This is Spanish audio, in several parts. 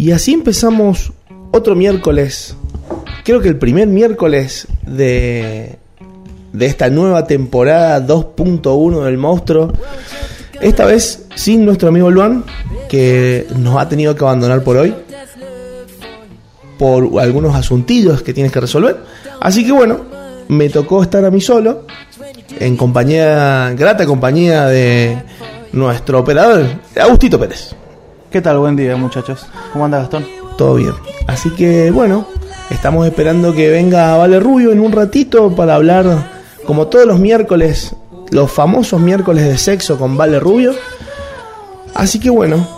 Y así empezamos otro miércoles, creo que el primer miércoles de, de esta nueva temporada 2.1 del monstruo. Esta vez sin nuestro amigo Luan, que nos ha tenido que abandonar por hoy. Por algunos asuntillos que tienes que resolver. Así que bueno, me tocó estar a mí solo. En compañía, grata compañía de nuestro operador, Agustito Pérez. ¿Qué tal? Buen día, muchachos. ¿Cómo anda Gastón? Todo bien. Así que bueno, estamos esperando que venga Vale Rubio en un ratito para hablar, como todos los miércoles, los famosos miércoles de sexo con Vale Rubio. Así que bueno,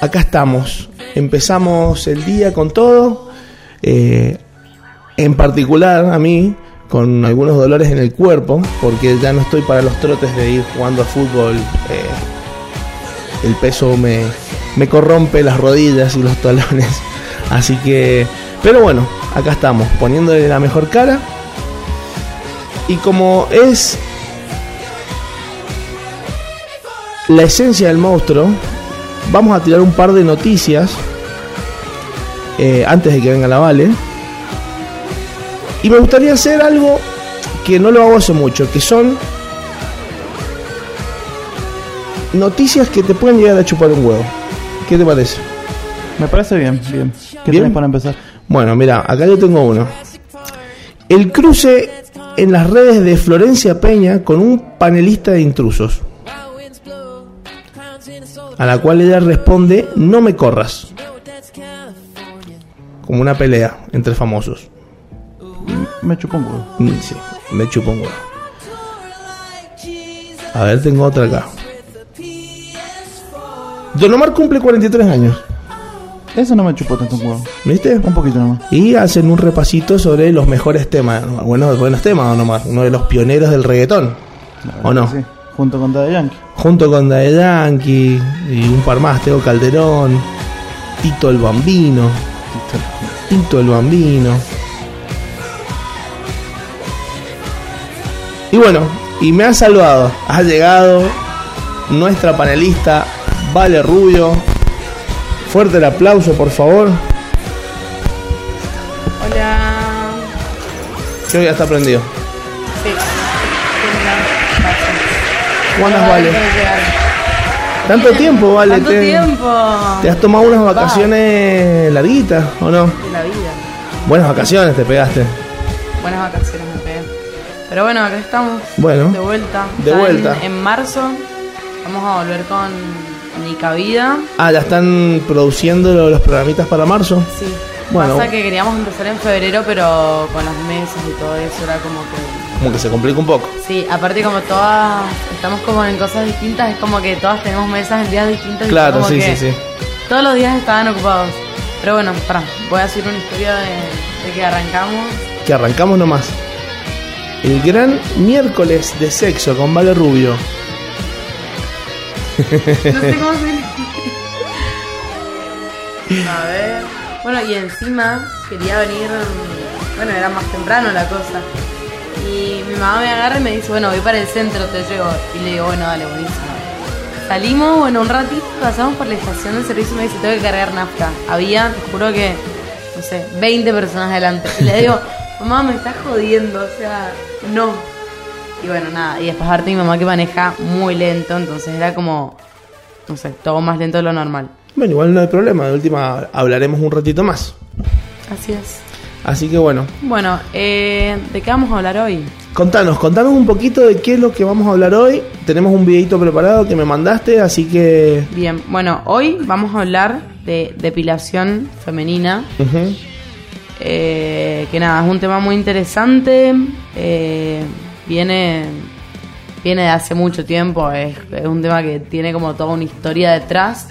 acá estamos. Empezamos el día con todo. Eh, en particular a mí, con algunos dolores en el cuerpo, porque ya no estoy para los trotes de ir jugando a fútbol. eh, el peso me, me corrompe las rodillas y los talones. Así que, pero bueno, acá estamos, poniéndole la mejor cara. Y como es la esencia del monstruo, vamos a tirar un par de noticias eh, antes de que venga la Vale. Y me gustaría hacer algo que no lo hago hace mucho, que son noticias que te pueden llegar a chupar un huevo. ¿Qué te parece? Me parece bien, bien. ¿Qué ¿Bien? para empezar? Bueno, mira, acá yo tengo uno. El cruce en las redes de Florencia Peña con un panelista de intrusos. A la cual ella responde, no me corras. Como una pelea entre famosos. Me chupo un huevo. Mm, Sí, me chupo un huevo. A ver, tengo otra acá. Don Omar cumple 43 años, Eso no me chupó tanto un huevo. ¿viste? Un poquito nomás. Y hacen un repasito sobre los mejores temas. Bueno, buenos temas, Don Omar. Uno de los pioneros del reggaetón. ¿O no? Sí. Junto con Daddy Yankee. Junto con Daddy Yankee y un par más. Teo Calderón, Tito el Bambino. Tito el Bambino. Y bueno, y me ha salvado. Ha llegado nuestra panelista, Vale Rubio. Fuerte el aplauso, por favor. Hola. Que hoy ya está prendido. Sí. ¿Cómo andas, Vale? Tanto tiempo, Vale. ¿Tanto te, tiempo? te has tomado unas vacaciones larguitas, ¿o no? De la vida. Buenas vacaciones te pegaste. Buenas vacaciones me pegué. Pero bueno, acá estamos. Bueno. De vuelta. De en- vuelta. En, marzo vamos a volver con Nica Vida. Ah, ya están produciendo lo- los programitas para marzo. Sí. Bueno. Pasa que queríamos empezar en febrero, pero con las mesas y todo eso era como que... Como que se complica un poco. Sí, aparte como todas estamos como en cosas distintas, es como que todas tenemos mesas en días distintos. y Claro, como sí, que sí, sí. Todos los días estaban ocupados. Pero bueno, pará, voy a hacer una historia de, de que arrancamos. Que arrancamos nomás. El gran miércoles de sexo con Vale Rubio. No sé cómo se A ver. Bueno, y encima quería venir. Bueno, era más temprano la cosa. Y mi mamá me agarra y me dice, bueno, voy para el centro, te llevo. Y le digo, bueno, dale, buenísimo. Salimos, bueno, un ratito, pasamos por la estación de servicio y me dice, tengo que cargar nafta. Había, te juro que, no sé, 20 personas delante. Y le digo, mamá, me estás jodiendo, o sea, no. Y bueno, nada, y después aparte mi mamá que maneja muy lento, entonces era como, no sé, todo más lento de lo normal. Bueno, igual no hay problema. De última hablaremos un ratito más. Así es. Así que bueno, Bueno, eh, ¿de qué vamos a hablar hoy? contanos, contanos un poquito de qué es lo que vamos a hablar hoy. Tenemos un videito preparado que me mandaste, así que... Bien, bueno, hoy vamos a hablar de depilación femenina. Eh, que nada, es un tema muy interesante. eh, viene, viene de hace mucho tiempo. Es, es un tema que tiene como toda una historia detrás.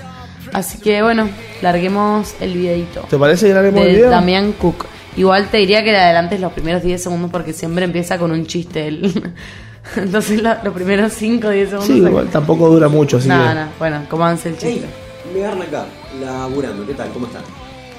Así que bueno, larguemos el videito. ¿Te parece que haremos el de video? Damián Cook. Igual te diría que le adelantes los primeros 10 segundos porque siempre empieza con un chiste. él. Entonces lo- los primeros 5 o 10 segundos. Sí, igual tampoco dura mucho, así No, que... no, bueno, comanse el Hey, chiste. me agarran acá, laburando, ¿qué tal? ¿Cómo están?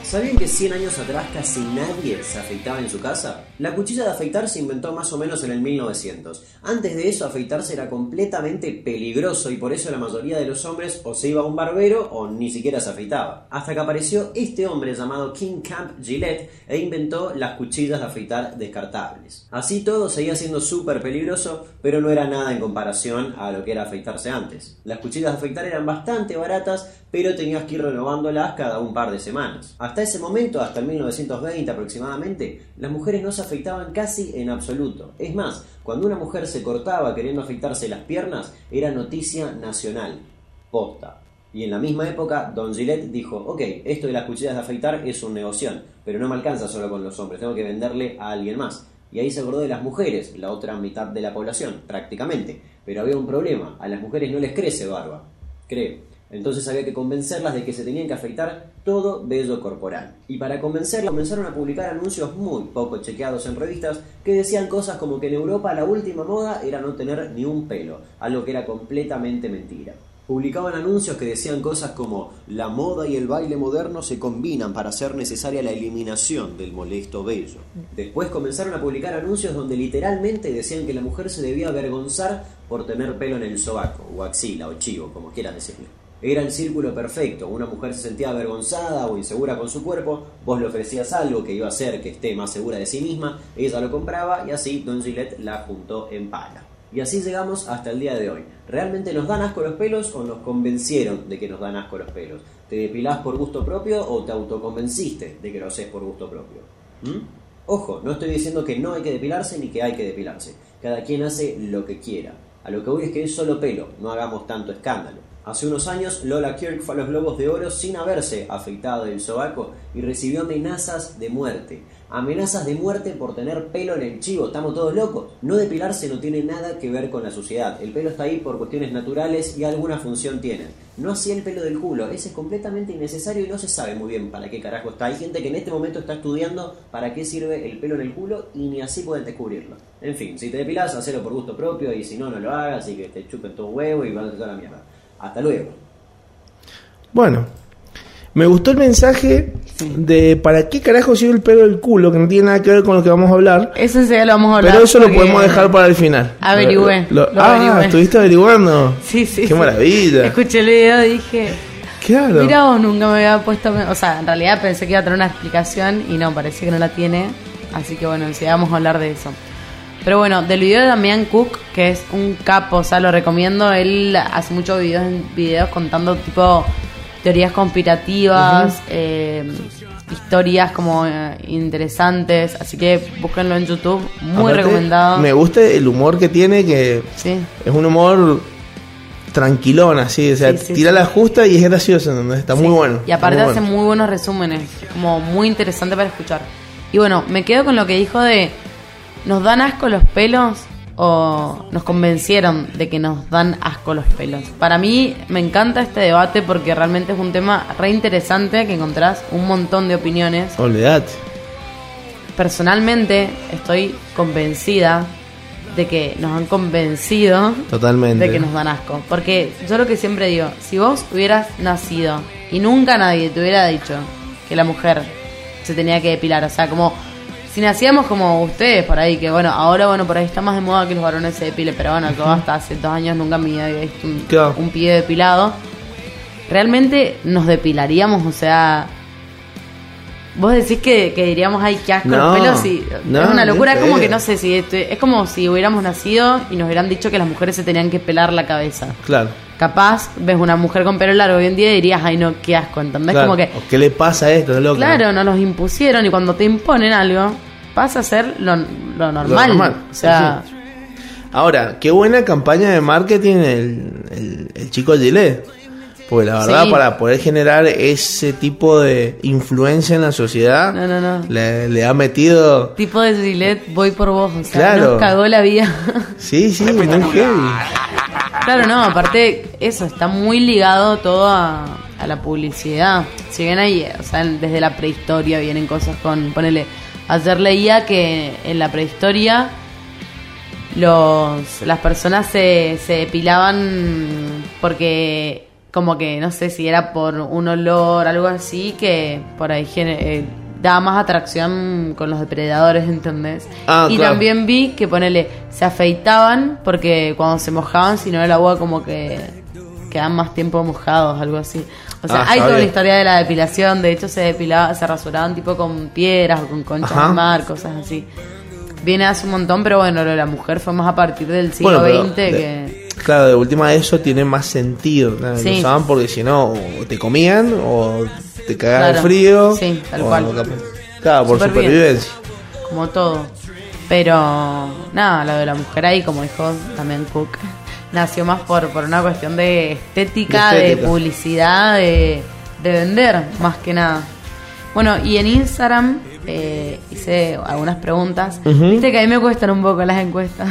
¿Sabían que 100 años atrás casi nadie se afeitaba en su casa? La cuchilla de afeitar se inventó más o menos en el 1900. Antes de eso, afeitarse era completamente peligroso y por eso la mayoría de los hombres o se iba a un barbero o ni siquiera se afeitaba. Hasta que apareció este hombre llamado King Camp Gillette e inventó las cuchillas de afeitar descartables. Así todo seguía siendo súper peligroso, pero no era nada en comparación a lo que era afeitarse antes. Las cuchillas de afeitar eran bastante baratas, pero tenías que ir renovándolas cada un par de semanas. Hasta ese momento, hasta el 1920 aproximadamente, las mujeres no se afeitaban casi en absoluto. Es más, cuando una mujer se cortaba queriendo afeitarse las piernas, era noticia nacional. Posta. Y en la misma época, Don Gillette dijo, ok, esto de las cuchillas de afeitar es un negocio, pero no me alcanza solo con los hombres, tengo que venderle a alguien más. Y ahí se acordó de las mujeres, la otra mitad de la población, prácticamente. Pero había un problema, a las mujeres no les crece barba, creo. Entonces había que convencerlas de que se tenían que afeitar todo vello corporal. Y para convencerlas comenzaron a publicar anuncios muy poco chequeados en revistas que decían cosas como que en Europa la última moda era no tener ni un pelo, algo que era completamente mentira. Publicaban anuncios que decían cosas como la moda y el baile moderno se combinan para hacer necesaria la eliminación del molesto vello. Después comenzaron a publicar anuncios donde literalmente decían que la mujer se debía avergonzar por tener pelo en el sobaco, o axila, o chivo, como quieran decirlo. Era el círculo perfecto. Una mujer se sentía avergonzada o insegura con su cuerpo, vos le ofrecías algo que iba a hacer que esté más segura de sí misma, ella lo compraba y así Don Gillette la juntó en pala. Y así llegamos hasta el día de hoy. ¿Realmente nos dan asco los pelos o nos convencieron de que nos dan asco los pelos? ¿Te depilás por gusto propio o te autoconvenciste de que lo haces por gusto propio? ¿Mm? Ojo, no estoy diciendo que no hay que depilarse ni que hay que depilarse. Cada quien hace lo que quiera. A lo que voy es que es solo pelo, no hagamos tanto escándalo. Hace unos años, Lola Kirk fue a los Globos de Oro sin haberse afeitado el sobaco y recibió amenazas de muerte. Amenazas de muerte por tener pelo en el chivo. ¿Estamos todos locos? No depilarse no tiene nada que ver con la suciedad. El pelo está ahí por cuestiones naturales y alguna función tiene. No así el pelo del culo. Ese es completamente innecesario y no se sabe muy bien para qué carajo está. Hay gente que en este momento está estudiando para qué sirve el pelo en el culo y ni así pueden descubrirlo. En fin, si te depilas, hacelo por gusto propio y si no, no lo hagas y que te chupen todo huevo y van a toda la mierda. Hasta luego. Bueno, me gustó el mensaje de para qué carajo sirve el pelo del culo, que no tiene nada que ver con lo que vamos a hablar. Eso enseguida lo vamos a hablar. Pero eso lo podemos dejar para el final. Averigüé, Lo- lo ah, averigüé. estuviste averiguando. Sí, sí. Qué sí. maravilla. Escuché el video y dije, Claro. mira vos, nunca me había puesto... O sea, en realidad pensé que iba a tener una explicación y no, parece que no la tiene. Así que bueno, enseguida vamos a hablar de eso. Pero bueno, del video de Damián Cook, que es un capo, o sea, lo recomiendo. Él hace muchos videos, videos contando tipo teorías conspirativas, eh, historias como eh, interesantes. Así que búsquenlo en YouTube, muy Aparte, recomendado. Me gusta el humor que tiene, que Sí. es un humor tranquilón, así. O sea, Sí, sí, tira la justa y es gracioso, ¿entendés? Está muy bueno. Y aparte muy hace bueno. muy buenos resúmenes, como muy interesante para escuchar. Y bueno, me quedo con lo que dijo de, ¿nos dan asco los pelos o nos convencieron de que nos dan asco los pelos? Para mí me encanta este debate porque realmente es un tema re interesante que encontrás un montón de opiniones. Olvidate. Personalmente estoy convencida de que nos han convencido Totalmente. de que nos dan asco. Porque yo lo que siempre digo, si vos hubieras nacido y nunca nadie te hubiera dicho que la mujer se tenía que depilar, o sea, como si nacíamos como ustedes por ahí, que bueno, ahora bueno, por ahí está más de moda que los varones se depilen, pero bueno, yo hasta hace dos años nunca vida había visto un, Claro. un pie depilado. Realmente nos depilaríamos, o sea... Vos decís que, que diríamos, ay, qué asco No, los pelos y no, es una locura, es como que no sé si este- es como si hubiéramos nacido y nos hubieran dicho que las mujeres se tenían que pelar la cabeza. Claro. Capaz ves una mujer con pelo largo hoy en día y dirías, ay no, qué asco, ¿entendés? claro. Como que, ¿O ¿Qué le pasa a esto, loco? claro, nos los impusieron y cuando te imponen algo, pasa a ser lo, lo normal. normal, O sea, sí, Ahora, qué buena campaña de marketing el, el, el chico Gillette. Porque la verdad, Sí. para poder generar ese tipo de influencia en la sociedad, No, no, no. Le, le ha metido. tipo de Gillette, voy por vos, o sea, Claro. nos cagó la vida. Sí, sí, muy heavy. Claro, no, aparte eso está muy ligado todo a, a la publicidad. Si bien ahí, o sea, desde la prehistoria vienen cosas con, ponele, ayer leía que en la prehistoria los las personas se, se depilaban porque como que no sé si era por un olor algo así que por ahí eh, da más atracción con los depredadores, ¿entendés? Ah, y claro. también vi que ponele, se afeitaban porque cuando se mojaban, si no el agua como que quedan más tiempo mojados, algo así. O sea, Ah, hay toda una historia de la depilación, de hecho se depilaba, se rasuraban tipo con piedras o con conchas Ajá. de mar, cosas así. Viene hace un montón, pero bueno, lo de la mujer fue más a partir del siglo Bueno, XX de- que... Claro, de última eso tiene más sentido. ¿no? Sí. Lo usaban porque si no, o te comían o te cagaban Claro. frío. Sí, tal o cual. Claro, por supervivencia. como todo. Pero nada, lo de la mujer ahí, como dijo también Cook, nació más por, por una cuestión de estética, De publicidad, de, de vender, más que nada. Bueno, y en Instagram eh, hice algunas preguntas. Viste que a mí me cuestan un poco las encuestas.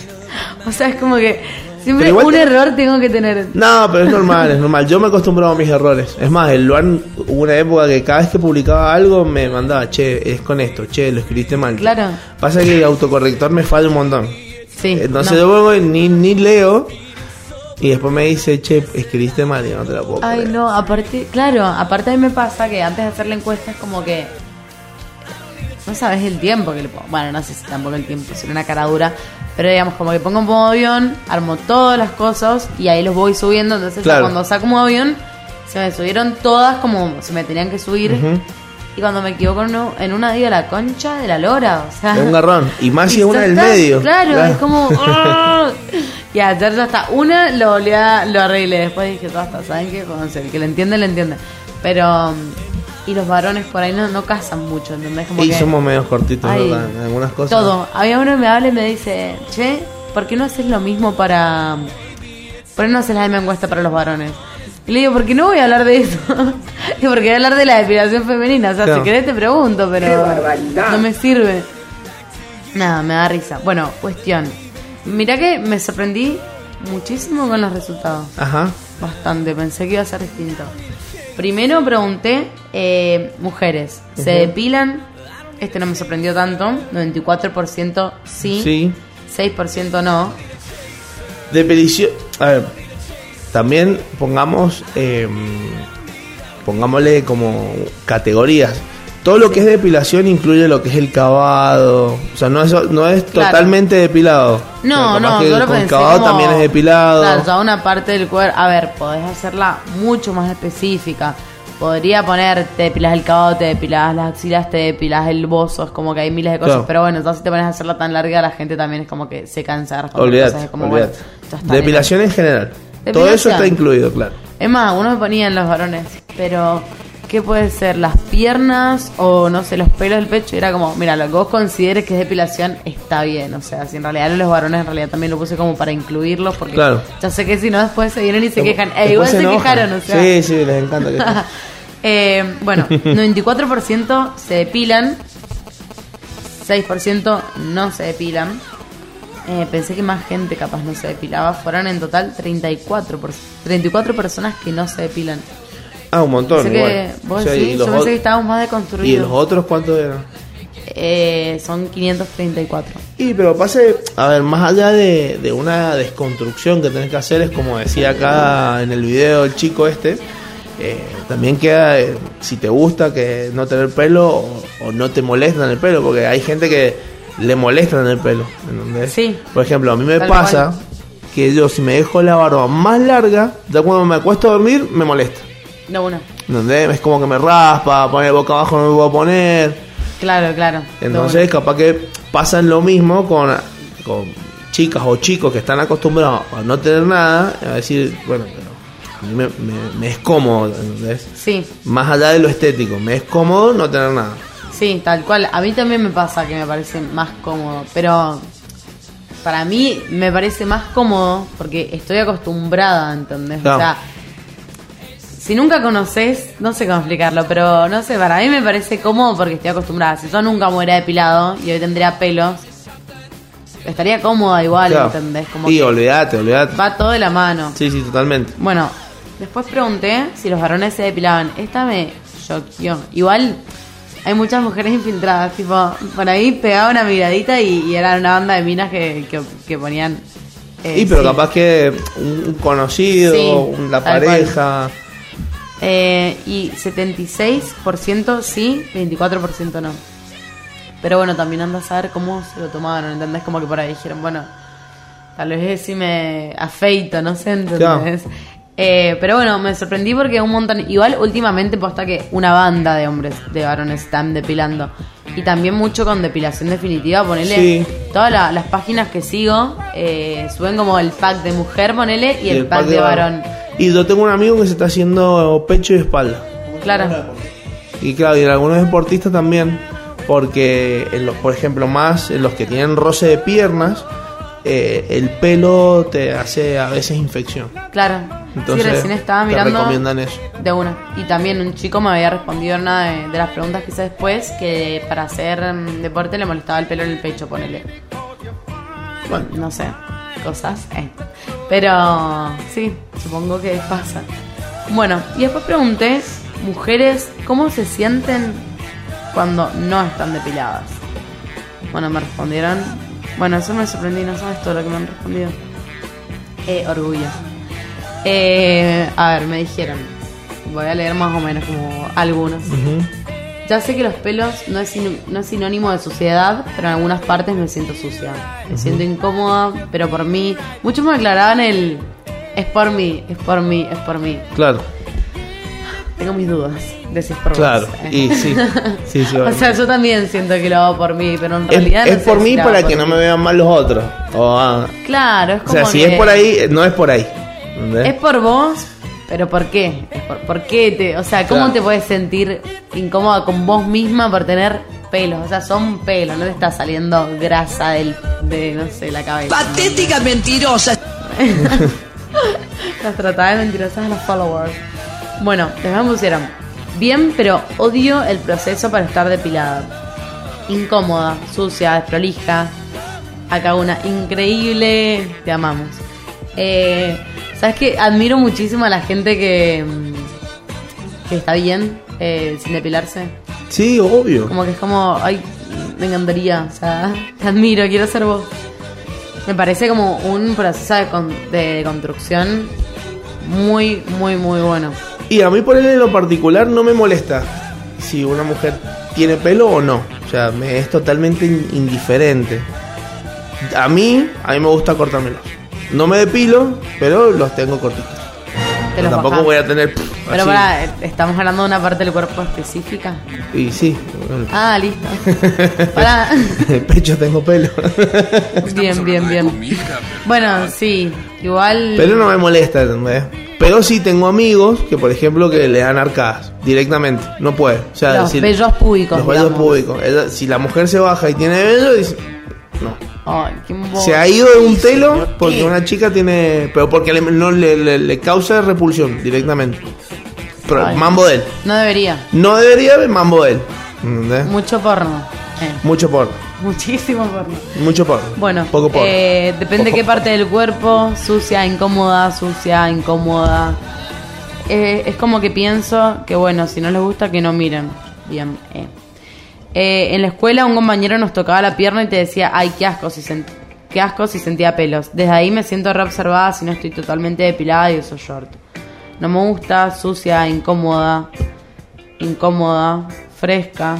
o sea, es como que siempre un te- error tengo que tener. No, pero es normal, es normal. Yo me acostumbraba a mis errores. Es más, el Luan hubo una época que cada vez que publicaba algo me mandaba, che, es con esto, che, lo escribiste mal. Claro. Pasa que el autocorrector me falla un montón. Sí. Entonces no. yo luego ni, ni leo y después me dice, che, escribiste mal y no te la puedo Ay, creer. no, aparte, claro, aparte a mí me pasa que antes de hacer la encuesta es como que no sabes el tiempo que le pongo. Bueno, no sé si tampoco el tiempo, sería una cara dura, pero digamos como que pongo un modo avión, armo todas las cosas y ahí los voy subiendo, entonces Claro. cuando saco modo avión se me subieron todas como se me tenían que subir. Y cuando me equivoco en uno- en una digo la concha de la lora, o sea, Es un garrón. Y más si es una del medio. Claro, es como. ¡ah! y ayer ya está. Una lo, volví a- lo arreglé. Después dije, todo está. ¿Saben qué? Jódanse, El que le entiende, le entiende. Pero. Y los varones por ahí no, no casan mucho, ¿entendés? Como Y que, somos medio cortitos, Ay, ¿verdad? En algunas cosas. Todo. Había uno que me habla y me dice, che, ¿por qué no haces lo mismo para. ¿Por qué no haces la misma encuesta para los varones? Y le digo, ¿por qué no voy a hablar de eso? y porque voy a hablar de la depilación femenina. O sea, Claro. si querés te pregunto, pero no me sirve. Nada, me da risa. Bueno, cuestión. Mirá que me sorprendí muchísimo con los resultados. Ajá. Bastante, pensé que iba a ser distinto. Primero pregunté, eh, mujeres, ¿se depilan? Este no me sorprendió tanto, 94% sí, Sí. 6% no. Depilición. A ver. También pongamos. eh, pongámosle como categorías. Todo lo que es depilación incluye lo que es el cavado. O sea, no es, no es Claro. totalmente depilado. No, no, yo lo pensé cavado como- también es depilado. Claro, ya una parte del cuerpo. A ver, podés hacerla mucho más específica. Podría poner, te depilas el cavado, te depilas las axilas, te depilas el bozo. Es como que hay miles de cosas. Claro. Pero bueno, entonces si te pones a hacerla tan larga, la gente también es como que se cansa Olvídate, bueno, Depilación en general. Todo eso está incluido, claro. Es más, uno me ponía en los varones, pero ¿qué puede ser? ¿Las piernas o no sé, los pelos del pecho? Era como, mira, lo que vos consideres que es depilación está bien. O sea, si en realidad los varones en realidad también lo puse como para incluirlos, porque Claro. ya sé que si no después se vienen y se quejan. Eh, igual se, quejaron, o sea. Sí, sí, les encanta que Eh, bueno, 94% se depilan, 6% no se depilan. Eh, pensé que más gente capaz no se depilaba. Fueron en total 34, por- 34 personas que no se depilan. Ah, un montón. Pensé igual. que, vos O sea, y los yo pensé que estábamos más ¿Y deconstruidos. los otros cuántos eran? Eh, son 534. Y pero pase, a ver, más allá de, de una desconstrucción que tenés que hacer, es como decía acá en el video el chico este, eh, también queda, eh, si te gusta que no tener pelo o, o no te molestan el pelo, porque hay gente que le molestan el pelo, ¿entendés? Sí. Por ejemplo, a mí me Tal pasa cual. que yo si me dejo la barba más larga, ya cuando me acuesto a dormir, me molesta. No, uno. ¿Entendés? Es como que me raspa, poner boca abajo no me puedo poner. Claro, claro. Entonces, capaz que pasan lo mismo con, con chicas o chicos que están acostumbrados a no tener nada, a decir, bueno, pero a mí me, me- me es cómodo, ¿entendés? Sí, Más allá de lo estético, me es cómodo no tener nada. Sí, tal cual. A mí también me pasa que me parece más cómodo, pero para mí me parece más cómodo porque estoy acostumbrada, ¿entendés? O sea, si nunca conoces, no sé cómo explicarlo, pero no sé, para mí me parece cómodo porque estoy acostumbrada. Si yo nunca me hubiera depilado y hoy tendría pelos, estaría cómoda igual, Claro. ¿entendés? Como que olvídate, olvídate. va todo de la mano. Sí, sí, totalmente. Bueno, después pregunté si los varones se depilaban. Esta me choqueó. Igual hay muchas mujeres infiltradas, tipo, por ahí pegaba una miradita y, y era una banda de minas que, que, que ponían... eh, y pero sí. capaz que un conocido, Sí, un- la tal pareja. Eh, y 76% sí, 24% no. Pero bueno, también anda a saber cómo se lo tomaron, ¿entendés? Como que por ahí dijeron, bueno, tal vez si me afeito, no sé, ¿entendés? Eh, pero bueno, me sorprendí porque un montón. Igual últimamente posta que una banda de hombres, de varones, están depilando. Y también mucho con depilación definitiva, ponele. Sí. Todas la- las páginas que sigo eh, suben como el pack de mujer, ponele, y, el, pack, de varón. Y yo tengo un amigo que se está haciendo pecho y espalda. Claro. Y claro, y en algunos deportistas también, porque en los, por ejemplo, más en los que tienen roce de piernas, eh, el pelo te hace a veces infección. Claro. Entonces, sí, recién estaba te mirando. recomiendan eso. De una. Y también un chico me había respondido una de, de las preguntas que hice después que para hacer mm, deporte le molestaba el pelo en el pecho, ponele. Bueno, No sé, cosas. eh. Pero sí, supongo que pasa. Bueno, y después pregunté, mujeres, ¿cómo se sienten cuando no están depiladas? Bueno, me respondieron. Bueno, eso me sorprendí, no sabes todo lo que me han respondido. Eh, orgullo. Eh, a ver, me dijeron. Voy a leer más o menos como algunos. Ya sé que los pelos no es, no es sinónimo de suciedad, pero en algunas partes me siento sucia. Me siento incómoda, pero por mí. Muchos me aclaraban el. Es por mí, es por mí, es por mí. claro, Tengo mis dudas de si es por vos, claro. eh. Y sí, sí, sí. O sea, yo también siento que lo hago por mí, pero en es, realidad. no es sé por mí para por que no me vean mal los otros. O, ah, Claro, es o como. sea, si es por ahí, no es por ahí. ¿entendés? Es por vos, pero ¿por qué? Es por, ¿por qué te, o sea, cómo Claro. te puedes sentir incómoda con vos misma por tener pelos? O sea, son pelos, no te está saliendo grasa del, de, no sé, la cabeza. Patética mentirosa. Las tratadas de mentirosas a los followers. Bueno, después me pusieron, bien, pero odio el proceso para estar depilada. Incómoda, sucia, desprolija. Acá una, increíble, te amamos. Eh, ¿Sabes qué? Admiro muchísimo a la gente que, mm, que está bien eh, sin depilarse. Sí, obvio. Como que es como, ay, me encantaría, o sea, te admiro, quiero ser vos. Me parece como un proceso de, con- de construcción muy, muy, muy bueno. Y a mí por él en lo particular no me molesta si una mujer tiene pelo o no. O sea, me es totalmente in- indiferente. A mí, a mí me gusta cortármelos. No me depilo, pero los tengo cortitos. Te los tampoco bajás. voy a tener pff, Pero así. para, estamos hablando de una parte del cuerpo específica. Y sí, bueno. Ah, listo. Para. el pecho tengo pelo. bien, bien, bien. Bueno, sí, igual. pero no me molesta, ¿entendés? Pero sí tengo amigos que, por ejemplo, que le dan arcadas directamente. No puede. O sea, Los vellos públicos, Los digamos. públicos. Si la mujer se baja y tiene vello, dice... No. Ay, qué embo- Se ha ido de un telo porque una chica tiene. Pero porque le, no, le, le- le causa repulsión directamente. Pero Ay. mambo de él. No debería. No debería haber mambo de él. ¿entendés? Mucho porno. Eh, Mucho porno. muchísimo porno. Mucho porno. Bueno, Poco porno. eh, depende Poco qué parte del cuerpo, sucia, incómoda, sucia, incómoda. Eh, es como que pienso que bueno, si no les gusta que no miren. Bien. eh. Eh, en la escuela un compañero nos tocaba la pierna y te decía, ay, qué asco si qué asco si sentía pelos. Desde ahí me siento reobservada si no estoy totalmente depilada y uso short. No me gusta, sucia, incómoda, incómoda, fresca.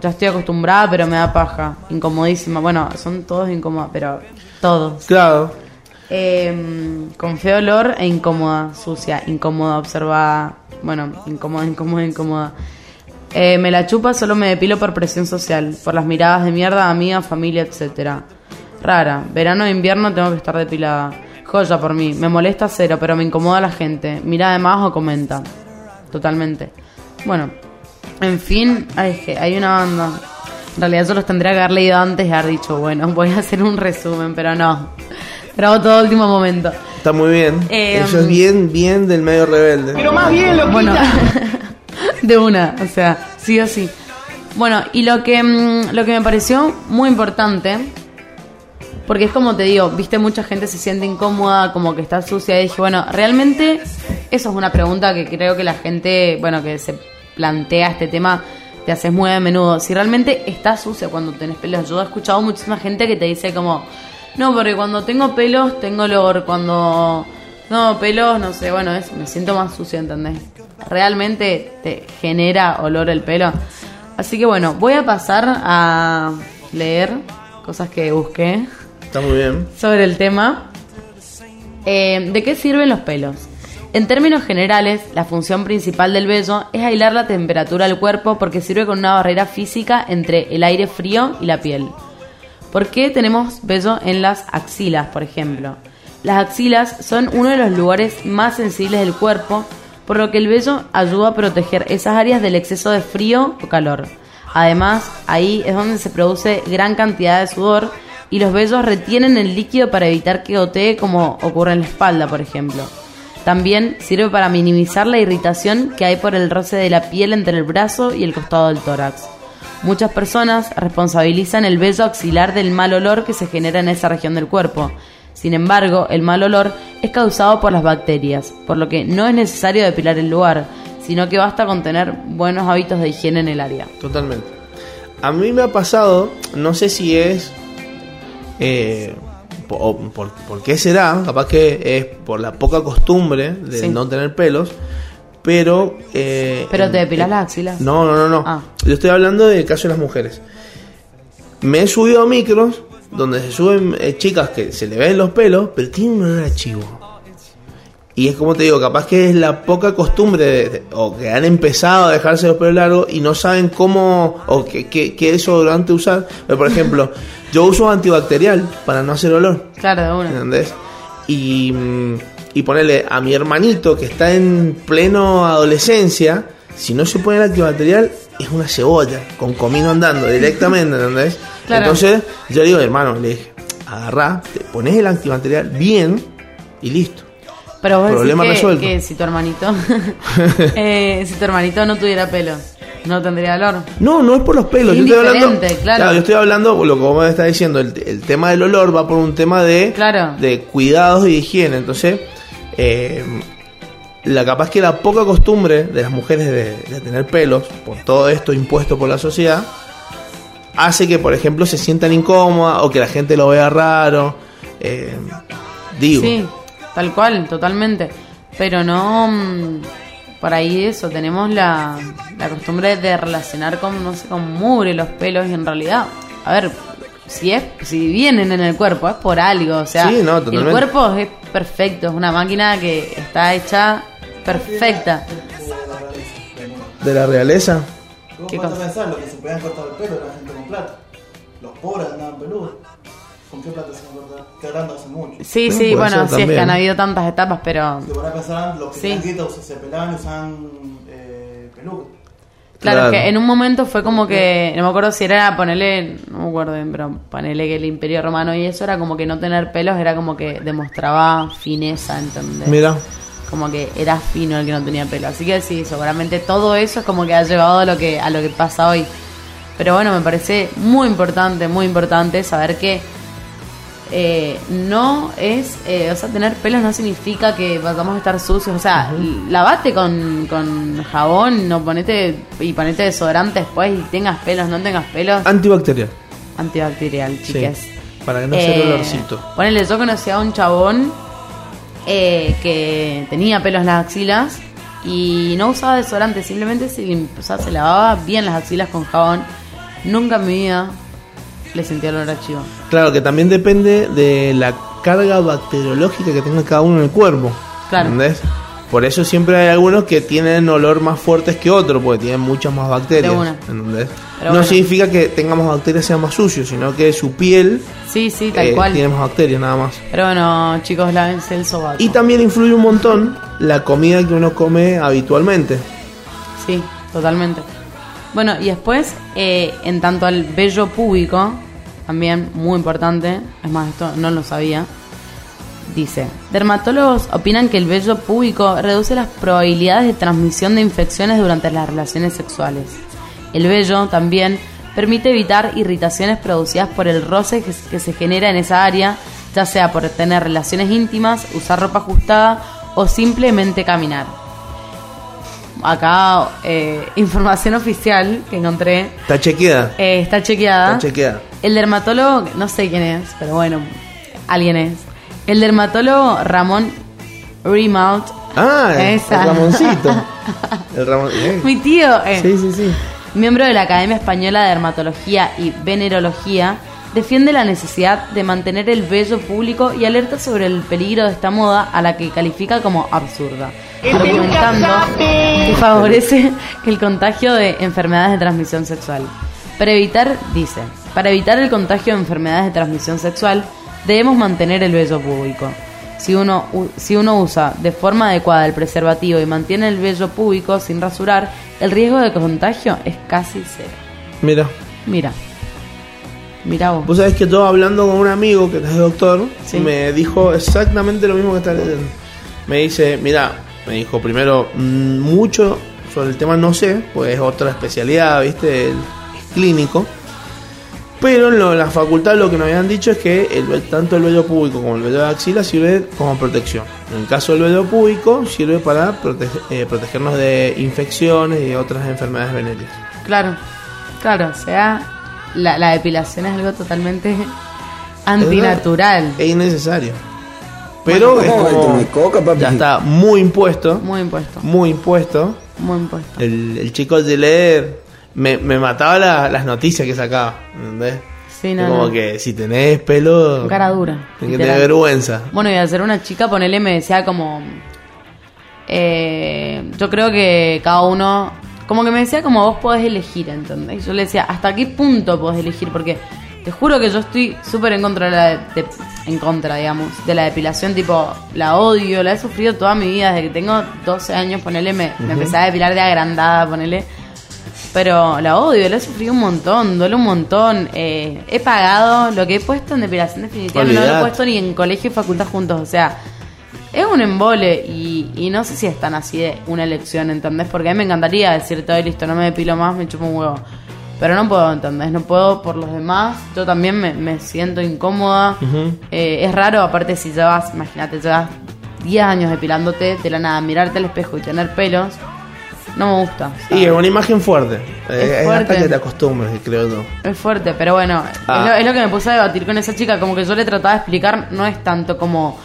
Ya estoy acostumbrada, pero me da paja. Incomodísima. Bueno, son todos incómodos, pero todos. Claro. Eh, con feo olor e incómoda, sucia, incómoda, observada. Bueno, incómoda, incómoda, incómoda. Eh, me la chupa, solo me depilo por presión social, por las miradas de mierda, amiga, familia, etcétera. Rara, verano e invierno tengo que estar depilada. Joya por mí, me molesta cero, pero me incomoda la gente. Mira de más o comenta. Totalmente. Bueno, en fin, ay, es que hay una banda. En realidad yo los tendría que haber leído antes y haber dicho, bueno, voy a hacer un resumen, pero no. Pero hago todo último momento. Está muy bien. Eh, Eso es bien, bien del medio rebelde. Bueno, de una, o sea, sí o sí. Bueno, y lo que, mm, lo que me pareció muy importante, porque es como te digo, viste, mucha gente se siente incómoda, como que está sucia, y dije, bueno, realmente eso es una pregunta que creo que la gente, bueno, que se plantea este tema, te haces muy a menudo. Si realmente estás sucia cuando tenés pelos, yo he escuchado muchísima gente que te dice como, no, porque cuando tengo pelos tengo olor, cuando No, pelos, no sé, bueno, es, me siento más sucio, ¿entendés? Realmente te genera olor el pelo. Así que bueno, voy a pasar a leer cosas que busqué Está muy bien. sobre el tema. Eh, ¿De qué sirven los pelos? En términos generales, la función principal del vello es aislar la temperatura del cuerpo porque sirve como una barrera física entre el aire frío y la piel. ¿Por qué tenemos vello en las axilas, por ejemplo? Las axilas son uno de los lugares más sensibles del cuerpo, por lo que el vello ayuda a proteger esas áreas del exceso de frío o calor. Además, ahí es donde se produce gran cantidad de sudor y los vellos retienen el líquido para evitar que gotee como ocurre en la espalda, por ejemplo. También sirve para minimizar la irritación que hay por el roce de la piel entre el brazo y el costado del tórax. Muchas personas responsabilizan el vello axilar del mal olor que se genera en esa región del cuerpo. Sin embargo, el mal olor es causado por las bacterias, por lo que no es necesario depilar el lugar, sino que basta con tener buenos hábitos de higiene en el área. Totalmente. A mí me ha pasado, no sé si es. Eh, por, por qué será? Capaz que es por la poca costumbre de Sí. no tener pelos. Pero. eh, ¿Pero te depilas en- las axilas? No, no, no, no. Ah. Yo estoy hablando del caso de las mujeres. Me he subido a micros donde se suben eh, chicas que se le ven los pelos, pero tienen un olor a chivo. Y es como te digo, capaz que es la poca costumbre de- de- o que han empezado a dejarse los pelos largos y no saben cómo o qué, qué, qué desodorante usar. Pero, por ejemplo, yo uso antibacterial para no hacer olor. Claro, de una. ¿Entendés? Y, y ponerle a mi hermanito que está en pleno adolescencia, si no se pone el antibacterial, es una cebolla con comino andando directamente, ¿entendés? Claro. Entonces, yo digo, hermano, le dije, agarrá, te pones el antibacterial bien y listo. Pero vos Problema decís que, resuelto. que si tu hermanito eh, si tu hermanito no tuviera pelo, no tendría olor. No, no es por los pelos. Yo estoy hablando, claro. yo estoy hablando, lo que vos me estás diciendo, el, el tema del olor va por un tema de, Claro. de cuidados y higiene. Entonces, eh, la capaz que la poca costumbre de las mujeres de, de tener pelos, por todo esto impuesto por la sociedad, hace que, por ejemplo, se sientan incómodas o que la gente lo vea raro. Eh, digo, Sí, tal cual, totalmente. Pero no. mm, Por ahí eso, tenemos la, la costumbre de relacionar con, no sé, con mugre los pelos y en realidad, a ver, si es si vienen en el cuerpo es por algo, o sea, Sí, no, el cuerpo es perfecto, es una máquina que está hecha perfecta. de la realeza. ¿Cómo ¿Qué cosa? pensar lo que se podían cortar el pelo la gente con plata? Los pobres andaban peludos. ¿Con qué plata se van a cortar? Que hablando hace mucho. Sí, sí, bueno, sí, es que han habido tantas etapas, pero Si van a pensar, los que Sí. se pelaban y usaban eh, pelucas. Claro, Claro. es que en un momento fue como que, no me acuerdo si era ponerle, no me acuerdo bien, pero ponerle que el imperio romano y eso era como que no tener pelos era como que demostraba fineza, ¿entendés? Mira, Como que era fino el que no tenía pelo. Así que sí, seguramente todo eso es como que ha llevado a lo que, a lo que pasa hoy. Pero bueno, me parece muy importante, muy importante saber que eh, no es, eh, o sea, tener pelos no significa que vayamos a estar sucios. O sea, lavate con, con jabón, no ponete y ponete desodorante después y tengas pelos, no tengas pelos, antibacterial. antibacterial, Sí, chiques. para que no sea Eh, olorcito. Ponele, yo conocí a un chabón eh, que tenía pelos en las axilas y no usaba desodorante, simplemente se, lim- o sea, se lavaba bien las axilas con jabón. Nunca en mi vida le sentí olor a chivo. Claro, que también depende de la carga bacteriológica que tenga cada uno en el cuerpo. Claro. ¿Entendés? Por eso siempre hay algunos que tienen olor más fuertes que otros, porque tienen muchas más bacterias. De una. ¿entendés? No bueno. significa que tengamos bacterias sean más sucios, sino que su piel Sí, sí, tal eh, cual. tiene más bacterias nada más. Pero bueno, chicos, lávense el sobaco. Y también influye un montón la comida que uno come habitualmente. Sí, totalmente. Bueno, y después, eh, en tanto al vello púbico, también muy importante, es más, esto no lo sabía, dice, dermatólogos opinan que el vello púbico reduce las probabilidades de transmisión de infecciones durante las relaciones sexuales. El vello también permite evitar irritaciones producidas por el roce que, se genera en esa área, ya sea por tener relaciones íntimas, usar ropa ajustada o simplemente caminar acá eh, información oficial que encontré Está chequeada. eh, está chequeada. Está chequeada. El dermatólogo, no sé quién es, pero bueno, alguien es. El dermatólogo Ramón Remount. Ah, el, Esa. el Ramoncito. El Ramon. eh. Mi tío, eh, Sí, sí, sí. miembro de la Academia Española de Dermatología y Venerología, defiende la necesidad de mantener el vello público y alerta sobre el peligro de esta moda a la que califica como absurda, argumentando que favorece el contagio de enfermedades de transmisión sexual. Para evitar, dice, para evitar el contagio de enfermedades de transmisión sexual, debemos mantener el vello público. Si uno, si uno usa de forma adecuada el preservativo y mantiene el vello púbico sin rasurar, el riesgo de contagio es casi cero. Mira. Mira. Mira vos. Vos sabés que yo hablando con un amigo que es doctor, Sí. me dijo exactamente lo mismo que está leyendo. Me dice, mira, me dijo primero, mm, mucho sobre el tema no sé, pues es otra especialidad, viste, el- es clínico. Pero en lo- la facultad lo que nos habían dicho es que el, tanto el vello público como el vello de axila sirve como protección. En el caso del vello público sirve para eh, protegernos de infecciones y otras enfermedades venéreas. Claro, claro, o sea, la, la depilación es algo totalmente antinatural. Es innecesario. Pero es ¿cómo como, me coca, papi? ya está muy impuesto, Muy impuesto, muy impuesto. muy impuesto. El, el chico de leer me, me mataba la- las noticias que sacaba, ¿entendés? Sí, no, como no. que si tenés pelo, Cara dura. tenés que tener vergüenza. Bueno, y al ser una chica, ponele, me decía como. eh, yo creo que cada uno. Como que me decía como vos podés elegir, ¿entendés? Yo le decía, ¿hasta qué punto podés elegir? Porque te juro que yo estoy súper en contra de la. de- en contra, digamos, de la depilación. Tipo, la odio, la he sufrido toda mi vida. Desde que tengo 12 años, ponele, me, me empecé a depilar de agrandada, ponele. Pero la odio, la he sufrido un montón, duele un montón. Eh, he pagado lo que he puesto en depilación definitiva, no lo he puesto ni en colegio y facultad juntos. O sea, es un embole y, y no sé si es tan así de una elección, ¿entendés? Porque a mí me encantaría decir todo listo, no me depilo más, me chupo un huevo. Pero no puedo, ¿entendés? No puedo por los demás. Yo también me, me siento incómoda. Eh, es raro, aparte, si llevas, imagínate, llevas 10 años depilándote de la nada, mirarte al espejo y tener pelos. No me gusta. Y es una imagen fuerte. Eh, Es, fuerte. hasta que te acostumbres, creo yo. Es fuerte, pero bueno, Ah. es, lo, es lo que me puse a debatir con esa chica, como que yo le trataba de explicar, no es tanto como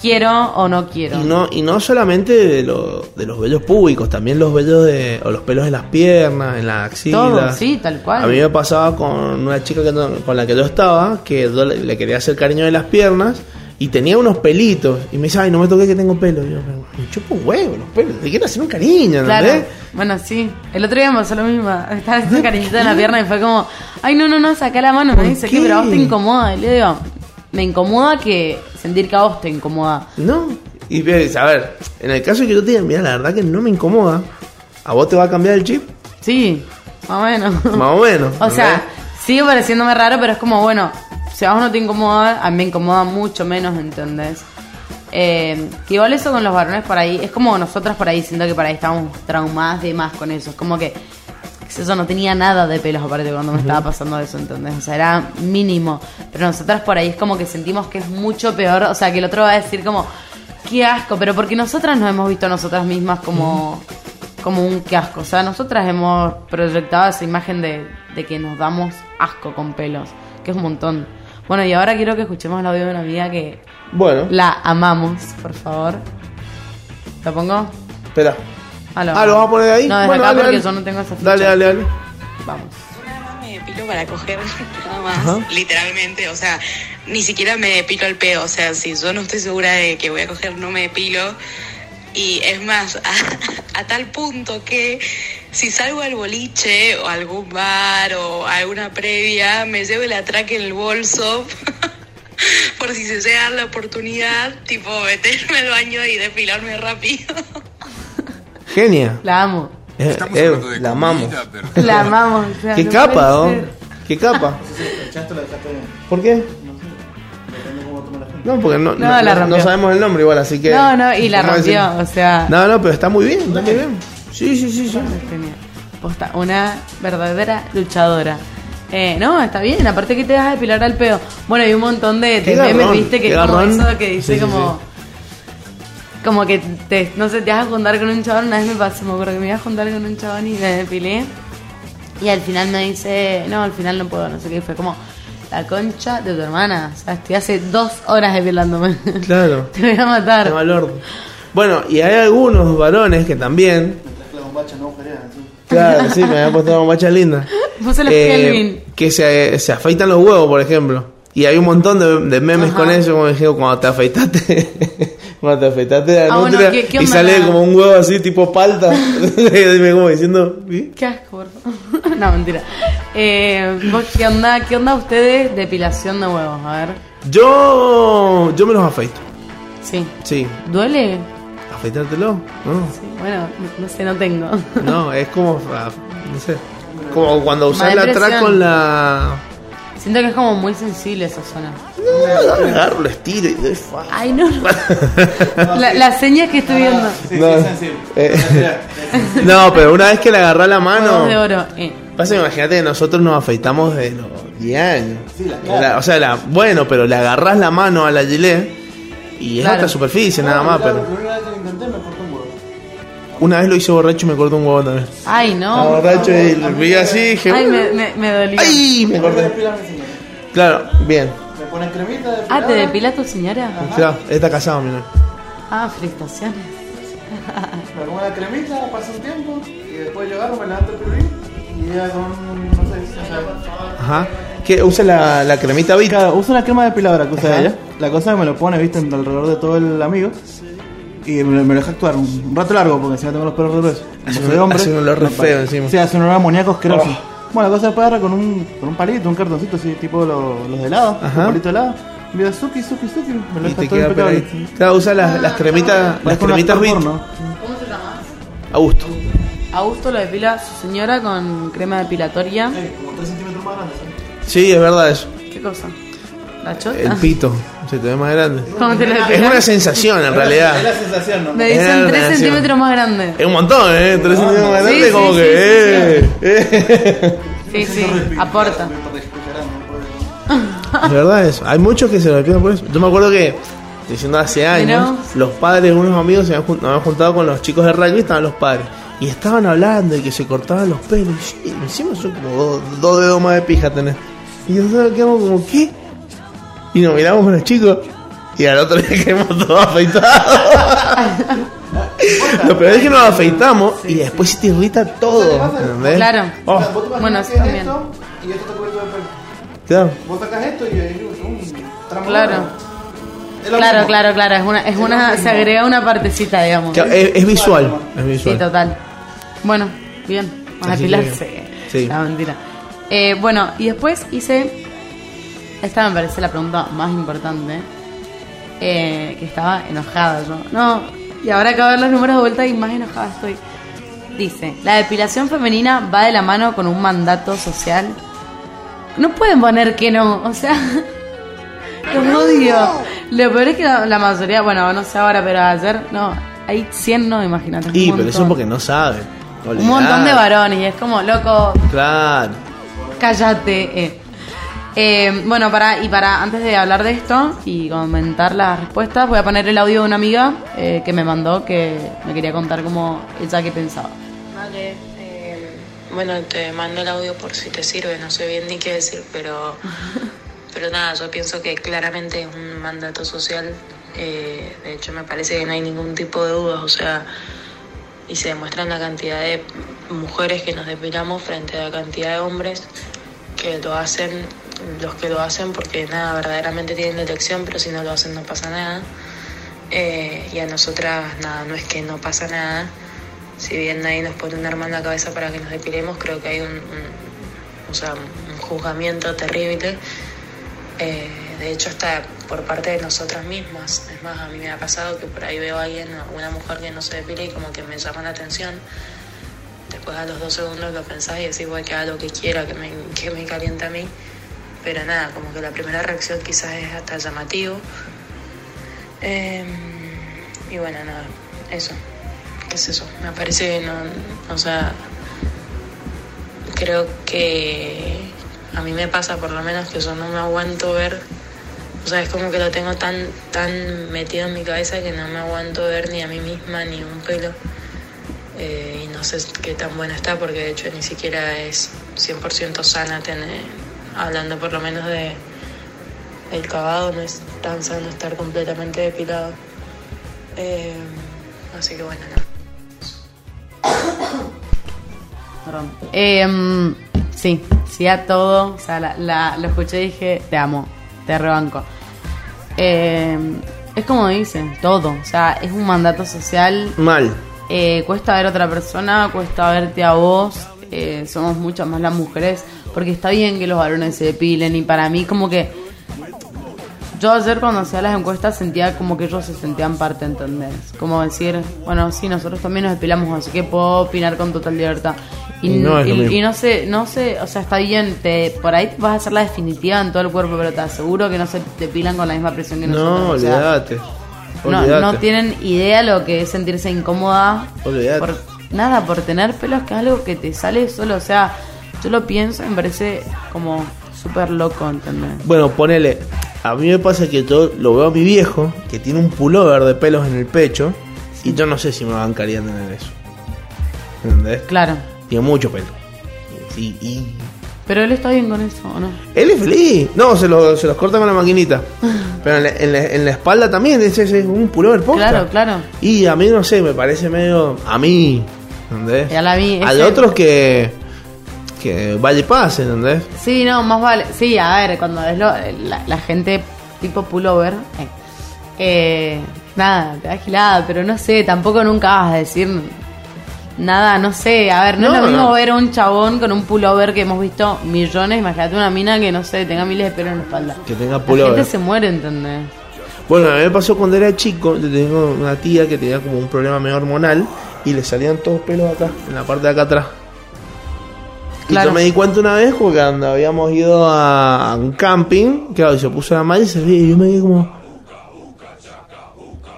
quiero o no quiero. Y no, y no solamente de, lo- de los vellos públicos, también los vellos de, o los pelos de las piernas, en las axilas. Todo, sí, tal cual. A mí me pasaba con una chica que con la que yo estaba, que yo le, le quería hacer cariño de las piernas y tenía unos pelitos. Y me dice, ay, no me toques que tengo pelo. Y yo, me chupo un huevo los pelos, te quiero hacer un cariño, Claro, ¿entendés? bueno, sí. El otro día me pasó lo mismo. Estaba haciendo cariñito en la pierna y fue como, ay, no, no, no, saca la mano. Me ¿Por dice, qué? ¿qué? Pero a vos te incomoda. Y le digo, me incomoda que sentir que a vos te incomoda. No. Y ves, a ver, en el caso que yo te diga, mira, la verdad que no me incomoda, ¿a vos te va a cambiar el chip? Sí, más o menos. Más o menos. O sea. Sigue pareciéndome raro, pero es como, bueno, si a vos no te incomoda, a mí me incomoda mucho menos, ¿entendés? Eh, que igual eso con los varones por ahí, es como nosotras por ahí, siento que por ahí estábamos traumadas de más con eso. Es como que, yo, no tenía nada de pelos aparte cuando me estaba pasando eso, ¿entendés? O sea, era mínimo. Pero nosotras por ahí es como que sentimos que es mucho peor, o sea, que el otro va a decir como, qué asco, pero porque nosotras nos hemos visto a nosotras mismas como como un qué asco. O sea, nosotras hemos proyectado esa imagen de, de que nos damos asco con pelos, que es un montón. Bueno, y ahora quiero que escuchemos el audio de una amiga que Bueno, la amamos, por favor. ¿Lo pongo? espera. Ah, Ah, ¿lo vas a poner ahí? No, desde Bueno, acá dale, porque dale. yo no tengo esa ficha. Dale, dale, dale. Vamos. Nada más me depilo para coger, nada más, Ajá. literalmente, o sea, ni siquiera me depilo el pedo, o sea, si yo no estoy segura de que voy a coger, no me depilo. Y es más, a, a tal punto que si salgo al boliche o a algún bar o a alguna previa, me llevo el atraque en el bolso por si se llega a dar la oportunidad, tipo meterme al baño y depilarme rápido. Genia. La amo. Eh, eh, la comida, amamos. pero- La amamos. o sea, ¿Qué no capa, ¿no? ¿Qué capa? ¿Por qué? No, porque no, No, no, sabemos el nombre igual, así que... No, no, y la ¿cómo rompió, decir? o sea. No, no, pero está muy bien, está muy bien. Sí, sí, sí, sí. Genial. Posta, una verdadera luchadora. Eh, no, está bien, aparte que te vas a depilar al peo. Bueno, hay un montón de, de memes, viste, que como garrón. eso que dice Sí, sí, como. Como que te, no sé, te vas a juntar con un chabón, una vez me pasó, me acuerdo que me iba a juntar con un chabón y me depilé. Y al final me dice, no, al final no puedo, no sé qué, fue como, la concha de tu hermana. O sea, estoy hace dos horas depilándome. Claro. Te voy a matar. Qué valor. Bueno, y hay algunos varones que también. Me traje la bombacha no sí. Claro, sí, me habían puesto una bombacha linda. Puse los Kelvin. que se, se afeitan los huevos, por ejemplo. Y hay un montón de, de memes Ajá. con eso, como dije, cuando te afeitaste, cuando te afeitaste la Ah, bueno, nutria ¿qué- qué y sale la- como un huevo así, tipo palta. Dime como diciendo, ¿sí? Qué asco, favor. No, mentira. Eh, ¿vos ¿qué, onda, ¿Qué onda ustedes depilación de huevos? A ver. Yo, yo me los afeito. Sí. Sí, ¿Duele? afeitártelo, ¿no? Sí, bueno, no, sé, no tengo. No, es como, ah, no sé, como cuando usas la impresión. con la... Siento que es como muy sensible esa zona. No, agarro, lo estiro y doy fa- Ay, no. no. La, las señas que estoy viendo. Sí, No. sí, es sensible. Eh, no, pero una vez que le agarrás la mano... de oro. Eh. Pasa imagínate que nosotros nos afeitamos de los 10 años. Sí, la. La- o sea, la, bueno, pero le agarrás la mano a la gilet y es Claro. otra superficie nada más. claro, Pero La primera vez que lo intenté me cortó un huevo. una vez lo hice borracho y me cortó un huevo también. Ay, no. borracho y lo vi así y dije, Ay, "Uh". me, me, me dolió. ¡Ay! Me Me corté. Claro, bien. Ponen cremita de Ah, ¿te depila tu señora? Claro, está casado, mira. Ah, felicitaciones. Me pongo la cremita, pasa un tiempo y después yo agarro, me levanto el pirulín y ya con, no sé, o sea, Ajá. ¿Qué? ¿Usa la, la cremita Vita? Claro, uso una crema depiladora que usa Ajá. ella. La cosa es que me lo pone, viste, alrededor de todo el amigo. Y me, me lo deja actuar un rato largo porque si no tengo los pelos de gruesos. Como Hace un- hace un olor re feo encima. Sí, hace un olor amoníaco asqueroso. Bueno, la cosa es que agarra con un, con un palito, un cartoncito así, tipo lo- los de helado. Ajá. Un palito de helado. Y me da suki, suki, suki. Me lo Y te todo queda impecable. Claro, usa las, las cremitas, las un cremitas actor porno. ¿Cómo se llama? A gusto. Augusto lo depila su señora con crema depilatoria. Eh, como 3 centímetros más grande. ¿sabes? Sí, es verdad eso. ¿Qué cosa? ¿La chota? El pito se te ve más grande. ¿Cómo te lo Es una sensación en Es realidad. la sensación, ¿no? Me Es dicen una 3 relación. centímetros más grande. Es un montón, ¿eh? Tres centímetros más Sí, grande, sí, como sí, que. sí, eh, eh. Sí, sí, aporta. Es verdad eso. Hay muchos que se lo depilan por eso. Yo me acuerdo que, diciendo hace años, los padres de unos amigos se habían, juntado con los chicos de rugby, estaban los padres. Y estaban hablando de que se cortaban los pelos. Y sí, encima son como dos, dos dedos más de pija tenés. Y nosotros quedamos como, ¿qué? Y nos miramos con los chicos. Y al otro día quedamos todos afeitados. Lo peor es que nos afeitamos y después se te irrita todo. ¿entendés? Claro. Oh, Vos te Bueno, imaginas sí, que es también. esto y esto está cubierto de pelo. claro. Vos sacas esto y hay un tramo Claro. Claro, mismo. claro, claro. Es una, es una, se agrega una partecita, digamos. Claro, Es, es visual. Es Sí, visual. total. Bueno, bien. Vas a que, sí. La mentira. Eh, bueno, y después hice. Esta me parece la pregunta más importante. Eh, que estaba enojada yo. No, y ahora de ver los números de vuelta y más enojada estoy. Dice: La depilación femenina va de la mano con un mandato social. No pueden poner que no, o sea. Los odio. Lo peor es que la, la mayoría, bueno, no sé ahora, pero ayer, no, hay 100 no, imagínate. Y, pero eso montón. porque no saben. Un montón de varones y es como, loco, Claro. cállate. eh. Eh, bueno, para y para antes de hablar de esto y comentar las respuestas, voy a poner el audio de una amiga eh, que me mandó que me quería contar cómo ella qué pensaba. Vale, eh, bueno, te mando el audio por si te sirve, no sé bien ni qué decir, pero, pero nada, yo pienso que claramente es un mandato social, eh, de hecho me parece que no hay ningún tipo de dudas, o sea, y se demuestra en la cantidad de mujeres que nos depilamos frente a la cantidad de hombres que lo hacen, los que lo hacen porque nada, verdaderamente tienen detección, pero si no lo hacen no pasa nada. Eh, y a nosotras nada, no es que no pasa nada. Si bien nadie nos pone un arma en la cabeza para que nos depilemos, creo que hay un, un- o sea, un juzgamiento terrible. Eh, de hecho, hasta por parte de nosotras mismas. Es más, a mí me ha pasado que por ahí veo a alguien, a una mujer que no se depila y como que me llama la atención. Después a los dos segundos lo pensás y decís, voy que haga lo que quiera, que me, que me calienta a mí. Pero nada, como que la primera reacción quizás es hasta llamativo. Eh, y bueno, nada, eso. ¿Qué es eso? Me parece no, o sea, creo que a mí me pasa por lo menos que yo no me aguanto ver, o sea, es como que lo tengo tan, tan metido en mi cabeza que no me aguanto ver ni a mí misma ni un pelo. Eh, y no sé qué tan buena está porque de hecho ni siquiera es 100% sana tener, hablando por lo menos de el cavado, no es tan sano estar completamente depilado. Eh, Así que bueno, no. Perdón. Eh, sí, sí a todo. O sea, la, la- lo escuché y dije, te amo, te rebanco. Eh, es como dicen, todo. O sea, es un mandato social. Mal. Eh, cuesta ver a otra persona, cuesta verte a vos. eh, somos muchas más las mujeres. Porque está bien que los varones se depilen. Y para mí, como que. Yo ayer cuando hacía las encuestas sentía como que ellos se sentían parte, ¿entendés? Como decir, bueno, sí, nosotros también nos depilamos, así que puedo opinar con total libertad. Y, Y no y- no sé, no sé, o sea, está bien, te, por ahí vas a hacer la definitiva en todo el cuerpo, pero te aseguro que no se depilan con la misma presión que nosotros. No, o sea, olvídate. no, tienen idea lo que es sentirse incómoda Olvídate. por nada, por tener pelos que es algo que te sale solo. O sea, yo lo pienso y me parece como súper loco, ¿entendés? Bueno, ponele. A mí me pasa que yo lo veo a mi viejo, que tiene un pullover de pelos en el pecho, y yo no sé si me bancaría tener eso. ¿Entendés? Claro. Tiene mucho pelo. Sí, y. Pero él está bien con eso, ¿o no? Él es feliz. No, se, lo- se los corta con la maquinita. Pero en la, en la- en la espalda también, ese es un pullover posta. Claro, claro. Y a mí, no sé, me parece medio. A mí. ¿Entendés? Y a la mí, Hay otros que. Que vaya y pase, ¿entendés? Sí, no, más vale. Sí, a ver, cuando es lo, la, la gente tipo pullover, eh, eh, nada, te da gilada, pero no sé, tampoco nunca vas a decir nada, no sé. A ver, no, No, es lo mismo no. ver a un chabón con un pullover que hemos visto millones, imagínate una mina que no sé, tenga miles de pelos en la espalda. Que tenga La pullover. gente se muere, ¿entendés? Bueno, a mí me pasó cuando era chico, yo tengo una tía que tenía como un problema medio hormonal y le salían todos pelos acá, en la parte de acá atrás. Y yo me di cuenta una vez porque cuando habíamos ido a, un camping, claro, y se puso la malla y se veía, y yo me di como...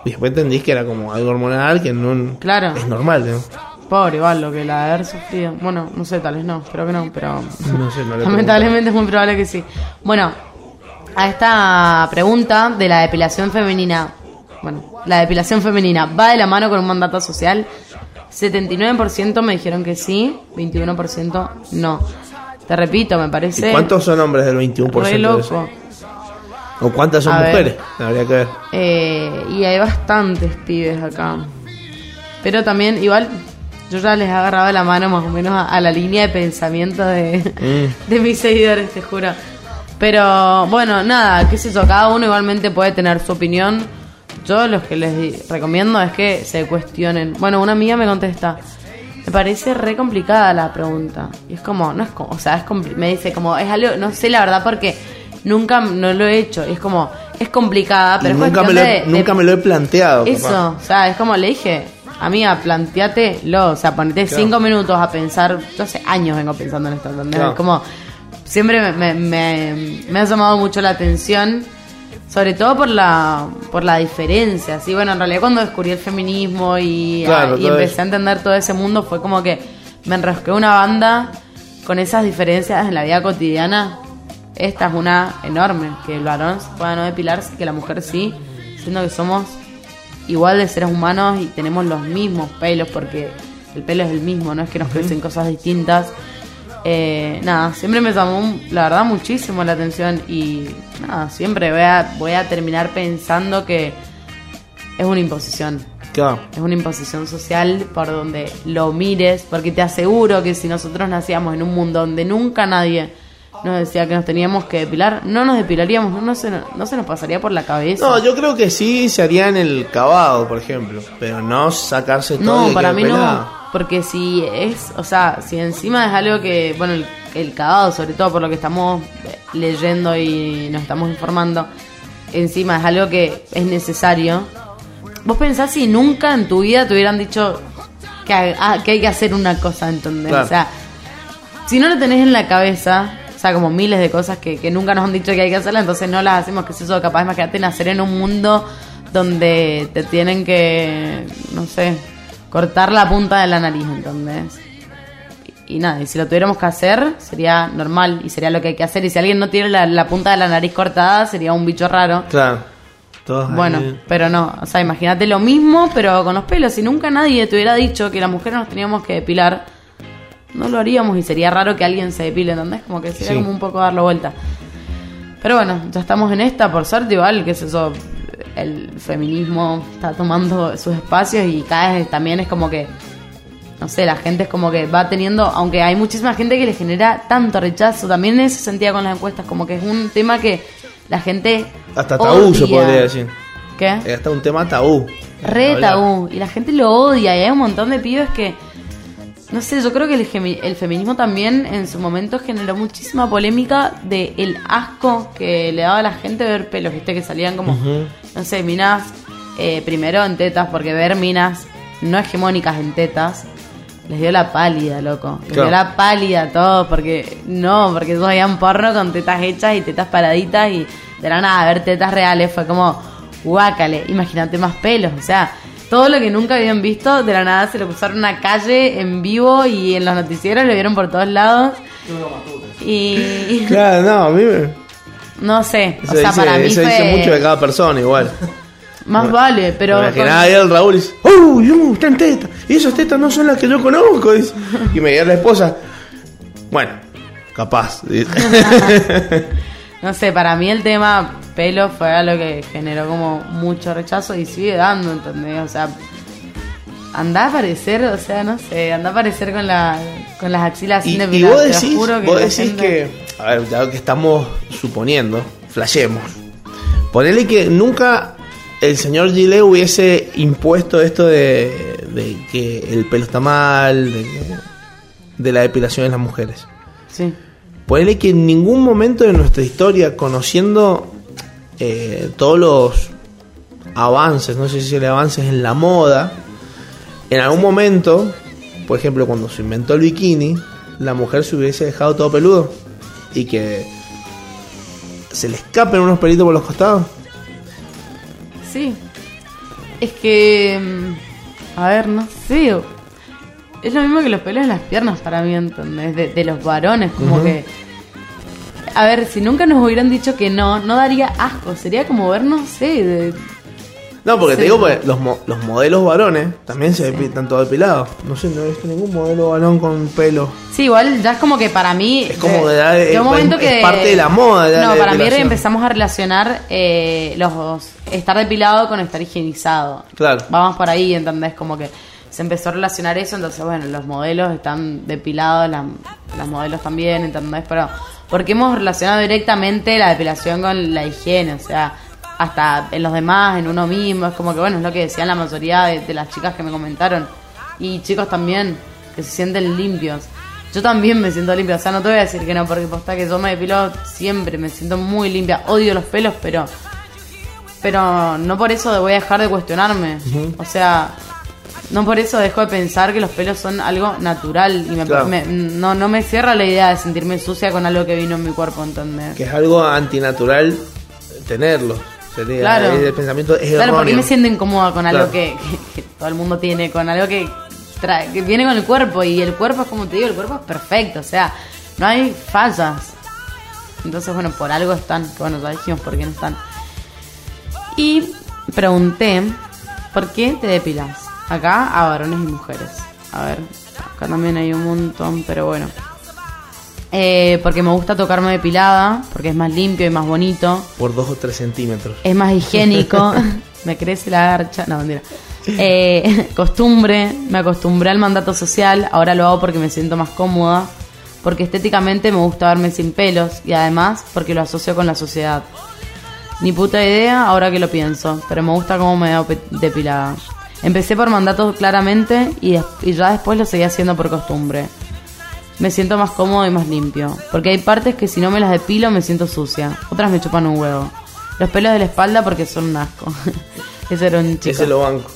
Y después entendí que era como algo hormonal que no Claro. es normal, ¿no? Pobre, igual, lo que la de haber sufrido. Bueno, no sé, tal vez no, espero que no, pero. No sé, no le Lamentablemente es muy probable que sí. Bueno, a esta pregunta de la depilación femenina. Bueno, la depilación femenina va de la mano con un mandato social. 79% me dijeron que sí, 21% no. Te repito, me ¿Y parece. cuántos son hombres del 21% re loco. ¿O cuántas son A ver. mujeres? Habría que ver. Eh, y hay bastantes pibes acá. Pero también, igual, yo ya les he agarrado la mano más o menos a, a la línea de pensamiento de, Mm. de mis seguidores, te juro. Pero bueno, nada, qué sé yo, cada uno igualmente puede tener su opinión. Yo lo que les recomiendo es que se cuestionen. Bueno, una amiga me contesta, me parece re complicada la pregunta. Y es como, no es como, o sea, es me dice como, es algo, no sé la verdad porque nunca no lo he hecho. Y es como, es complicada, pero es nunca, me lo, he- de- de- nunca me lo he planteado. Eso, o sea, es como le dije, amiga, planteatelo, o sea, ponete Claro. cinco minutos a pensar, yo hace años vengo pensando en esto, ¿entendés? Claro. Como, siempre me, me, me- me ha llamado mucho la atención, sobre todo por la, por la diferencia, ¿sí? Bueno, en realidad cuando descubrí el feminismo y, Claro, y todo empecé a entender todo ese mundo, fue como que me enrosqué una banda con esas diferencias en la vida cotidiana. Esta es una enorme, que el varón pueda no depilarse, que la mujer sí, siendo que somos igual de seres humanos y tenemos los mismos pelos, porque el pelo es el mismo, no es que nos crecen cosas distintas. Eh, nada, siempre me llamó, la verdad, muchísimo la atención y nada, siempre voy a, voy a terminar pensando que es una imposición. Claro. Es una imposición social por donde lo mires, porque te aseguro que si nosotros nacíamos en un mundo donde nunca nadie nos decía que nos teníamos que depilar, no nos depilaríamos, no, no se, nos- no se nos pasaría por la cabeza. No, yo creo que sí se haría en el cavado, por ejemplo. Pero no sacarse todo. No, y para mí pelado. no. Porque si es, o sea, si encima es algo que, bueno, el, el cagado, sobre todo por lo que estamos leyendo y nos estamos informando, encima es algo que es necesario. Vos pensás si nunca en tu vida te hubieran dicho que, ah, que hay que hacer una cosa. Claro. O sea, si no lo tenés en la cabeza, o sea, como miles de cosas que, que nunca nos han dicho que hay que hacerlas, entonces no las hacemos, que es eso, capaz, imagínate nacer en un mundo donde te tienen que, no sé, cortar la punta de la nariz, ¿entendés? Y, y nada, y si lo tuviéramos que hacer, sería normal y sería lo que hay que hacer. Y si alguien no tiene la, la punta de la nariz cortada, sería un bicho raro. Claro. Todos ahí. Bueno, pero no, o sea, imagínate lo mismo, pero con los pelos. Si nunca nadie te hubiera dicho que las mujeres nos teníamos que depilar, no lo haríamos y sería raro que alguien se depile, ¿entendés? Como que sería Sí. como un poco darlo vuelta. Pero bueno, ya estamos en esta, por suerte, igual, qué es eso. El feminismo está tomando sus espacios y cada vez también es como que, no sé, la gente es como que va teniendo, aunque hay muchísima gente que le genera tanto rechazo, también en ese sentido con las encuestas, como que es un tema que la gente... Hasta tabú se odia. podría decir. ¿Qué? Es hasta un tema tabú. Re tabú. Y la gente lo odia. Y hay un montón de pibes que. No sé, yo creo que el, el feminismo también en su momento generó muchísima polémica de el asco que le daba a la gente ver pelos, viste, que salían como, no sé, minas, eh, primero en tetas, porque ver minas no hegemónicas en tetas, les dio la pálida, loco. Les Claro. dio la pálida a todos, porque no, porque ellos veían porno con tetas hechas y tetas paraditas y de la nada ver tetas reales fue como, guácale, imagínate más pelos, o sea, todo lo que nunca habían visto, de la nada se lo cruzaron en una calle en vivo y en los noticieros lo vieron por todos lados. Y Claro, no, a mí me. No sé, o Eso, sea, dice, para mí eso fue dice mucho de cada persona, igual. más vale, pero Imaginaba con- ahí el Raúl y dice: ¡Oh, yo, está en teta! Y esas tetas no son las que yo conozco. dice. Y me dice la esposa: Bueno, capaz. No sé, para mí el tema pelo fue algo que generó como mucho rechazo y sigue dando, ¿entendés? O sea, anda a aparecer, o sea, no sé, anda a aparecer con, la, con las axilas y, sin y depilar, te juro que vos decís gente- que. A ver, ya que estamos suponiendo, flashemos. Ponele que nunca el señor Gile hubiese impuesto esto de, de que el pelo está mal, de, de la depilación en las mujeres. Sí, Ponele que en ningún momento de nuestra historia, conociendo eh, todos los avances, no sé si el avances en la moda, en algún momento, por ejemplo, cuando se inventó el bikini, la mujer se hubiese dejado todo peludo y que se le escapen unos pelitos por los costados. sí. Es que, mm, a ver, no sé, es lo mismo que los pelos en las piernas para mí, ¿entendés? De, de los varones, como que... A ver, si nunca nos hubieran dicho que no, no daría asco, sería como ver, no sé, de, No, porque te Sí. digo, pues, los, mo- los modelos varones también se depi- están todos depilados. No sé, no he visto ningún modelo varón con pelo. Sí, igual ya es como que para mí. Es como eh, de un es- momento es que. parte de la moda, No, la para mí empezamos a relacionar eh, los estar depilado con estar higienizado. Claro. Vamos por ahí, ¿entendés? Como que se empezó a relacionar eso, entonces, bueno, los modelos están depilados, las, las modelos también, ¿entendés? Pero, porque hemos relacionado directamente la depilación con la higiene? O sea, hasta en los demás, en uno mismo, es como que, bueno, es lo que decían la mayoría de, de las chicas que me comentaron. Y chicos también, que se sienten limpios. Yo también me siento limpia, o sea, no te voy a decir que no, porque posta que yo me depilo siempre, me siento muy limpia. Odio los pelos, pero pero no por eso voy a dejar de cuestionarme. O sea, no por eso dejo de pensar que los pelos son algo natural y me, Claro. me- no, no me cierra la idea de sentirme sucia con algo que vino en mi cuerpo, ¿entendés? Que es algo antinatural tenerlo. Sería, Claro. El pensamiento es Claro, porque me siento incómoda con algo Claro. que, que- que todo el mundo tiene, con algo que, trae, que viene con el cuerpo y el cuerpo es como te digo, el cuerpo es perfecto, o sea, no hay fallas. Entonces, bueno, por algo están, bueno, ya dijimos por qué no están. Y pregunté, ¿por qué te depilas? Acá a varones y mujeres. A ver, acá también hay un montón, pero bueno. Eh, porque me gusta tocarme depilada, porque es más limpio y más bonito. Por dos o tres centímetros. Es más higiénico. me crece la garcha. No, mentira. Eh, costumbre. Me acostumbré al mandato social. Ahora lo hago porque me siento más cómoda. Porque estéticamente me gusta verme sin pelos. Y además porque lo asocio con la sociedad. Ni puta idea ahora que lo pienso. Pero me gusta cómo me veo depilada. Empecé por mandato claramente. Y, y ya después lo seguí haciendo por costumbre. Me siento más cómodo y más limpio. Porque hay partes que si no me las depilo me siento sucia. Otras me chupan un huevo. Los pelos de la espalda porque son un asco. Ese era un chico. Ese lo banco.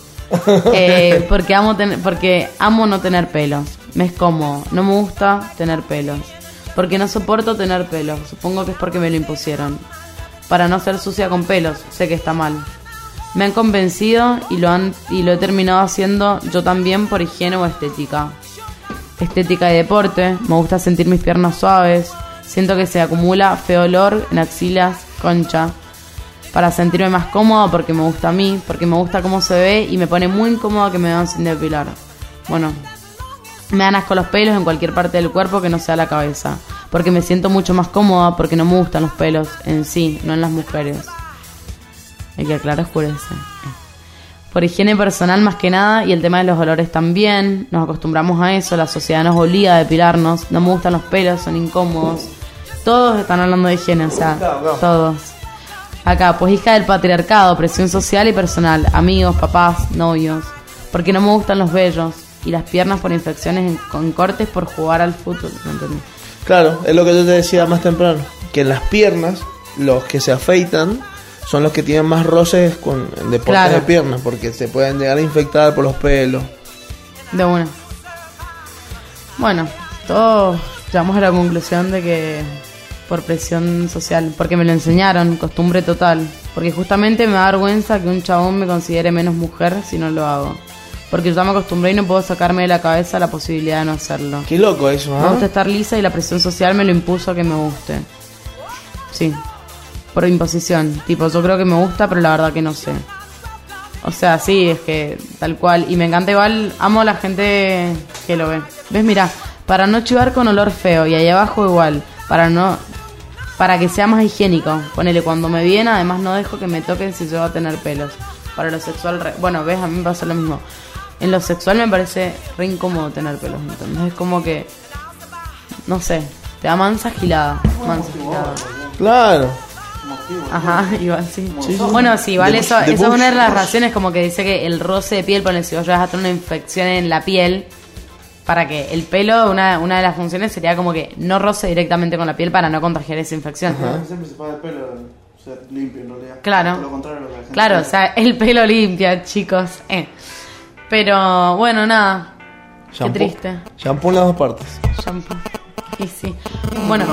Eh, porque amo tener, porque amo no tener pelos. Me es cómodo. No me gusta tener pelos. Porque no soporto tener pelos. Supongo que es porque me lo impusieron. Para no ser sucia con pelos. Sé que está mal. Me han convencido y lo han y lo he terminado haciendo yo también por higiene o estética. Estética y deporte. Me gusta sentir mis piernas suaves. Siento que se acumula feo olor en axilas, concha para sentirme más cómoda porque me gusta a mí, porque me gusta cómo se ve y me pone muy incómoda que me vean sin depilar. Bueno, me dan asco los pelos en cualquier parte del cuerpo que no sea la cabeza, porque me siento mucho más cómoda porque no me gustan los pelos en sí, no en las mujeres. El que aclara oscurece. Por higiene personal más que nada y el tema de los olores también. Nos acostumbramos a eso, la sociedad nos obliga a depilarnos. No me gustan los pelos, son incómodos. Todos están hablando de higiene, o sea, todos. Acá, pues hija del patriarcado, presión social y personal, amigos, papás, novios. Porque no me gustan los vellos y las piernas por infecciones en- con cortes por jugar al fútbol. ¿no entendí? Claro, es lo que yo te decía más temprano. Que en las piernas, los que se afeitan son los que tienen más roces con deportes Claro. de piernas, porque se pueden llegar a infectar por los pelos. De una. Bueno, todos llegamos a la conclusión de que por presión social, porque me lo enseñaron, costumbre total. Porque justamente me da vergüenza que un chabón me considere menos mujer si no lo hago. Porque yo ya me acostumbré y no puedo sacarme de la cabeza la posibilidad de no hacerlo. Qué loco eso, Me ¿ah? gusta estar lisa y la presión social me lo impuso a que me guste. Sí. Por imposición. Tipo, yo creo que me gusta, pero la verdad que no sé. O sea, sí, es que tal cual. Y me encanta igual, amo a la gente que lo ve. ¿Ves? Mira, para no chivar con olor feo y ahí abajo igual. Para no... Para que sea más higiénico. Ponele, cuando me viene, además no dejo que me toquen si yo voy a tener pelos. Para lo sexual, re- bueno, ves, a mí me pasa lo mismo. En lo sexual me parece re incómodo tener pelos, ¿entendés? Es como que no sé, te da mansa gilada. Mansa gilada. Claro. Ajá, igual sí. Bueno, sí, igual eso, Bush- eso es una de las razones como que dice que el roce de piel, ponle si vos llegas a tener una infección en la piel, para que el pelo, una, una de las funciones sería como que no roce directamente con la piel para no contagiar esa infección. Siempre se paga el pelo ser limpio en realidad. Claro. Todo lo contrario a lo que la gente Claro, o sea, el pelo limpia, chicos. Eh. Pero bueno, nada. Qué triste. Shampoo en las dos partes. Shampoo. Y sí. Bueno,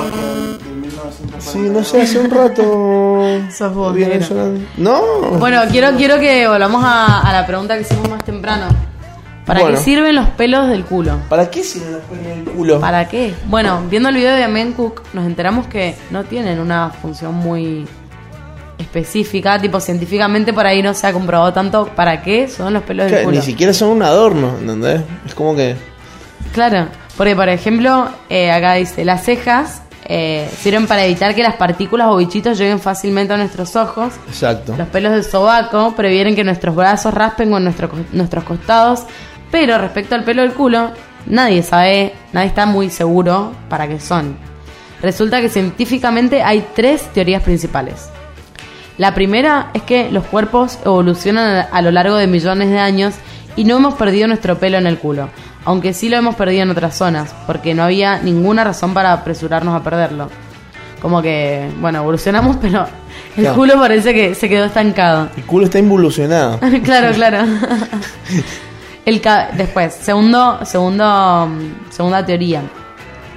1940. Sí, no sé, hace un rato. Sos vos, viene negro. sonando. No. Bueno, quiero, quiero que volvamos a, a la pregunta que hicimos más temprano. ¿Para Bueno. qué sirven los pelos del culo? ¿Para qué sirven los pelos del culo? ¿Para qué? Bueno, viendo el video de Amen Cook, nos enteramos que no tienen una función muy específica, tipo científicamente por ahí no se ha comprobado tanto para qué son los pelos del culo. Ni siquiera son un adorno, ¿entendés? Es como que. Claro, porque por ejemplo, eh, acá dice, las cejas eh, sirven para evitar que las partículas o bichitos lleguen fácilmente a nuestros ojos Exacto. Los pelos del sobaco previenen que nuestros brazos raspen con nuestro- nuestros costados, pero respecto al pelo del culo, nadie sabe, nadie está muy seguro para qué son. Resulta que científicamente hay tres teorías principales. La primera es que los cuerpos evolucionan a- a lo largo de millones de años y no hemos perdido nuestro pelo en el culo, aunque sí lo hemos perdido en otras zonas, porque no había ninguna razón para apresurarnos a perderlo. Como que, bueno, evolucionamos, pero el Claro. culo parece que se quedó estancado. El culo está involucionado. claro, claro. El Después, segundo, segundo, mm, segunda teoría.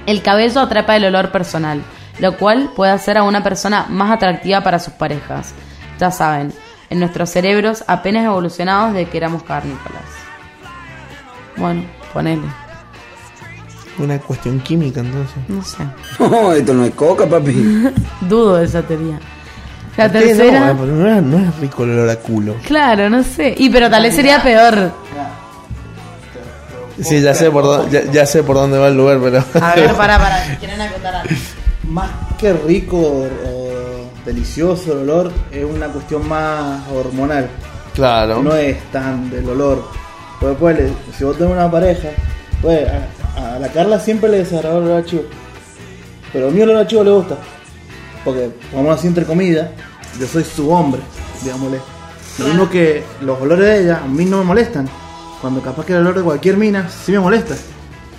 El cabello atrapa el olor personal, lo cual puede hacer a una persona más atractiva para sus parejas. Ya saben, en nuestros cerebros apenas evolucionados de que éramos carnícolas. Bueno, ponele. Una cuestión química, entonces. No sé. No, esto no es coca, papi. Dudo de esa teoría. La ¿Por qué tercera. No, no, es, no es rico el olor a culo. Claro, no sé. Y pero tal vez sería peor. Sí, ya sé por dónde, ya, ya sé por dónde va el lugar, pero. A ver, para, para. si ¿Quieren acotar algo? Más que rico o, o delicioso el olor, es una cuestión más hormonal. claro. No es tan del olor. Pues, pues, si vos tenés una pareja, pues a, a la Carla siempre le desagradó el olor a chivo. Pero a mí el olor a chivo le gusta. Porque, vamos así entre comillas, yo soy su hombre, digámosle. Lo mismo que los olores de ella a mí no me molestan. Cuando capaz que el olor de cualquier mina sí me molesta.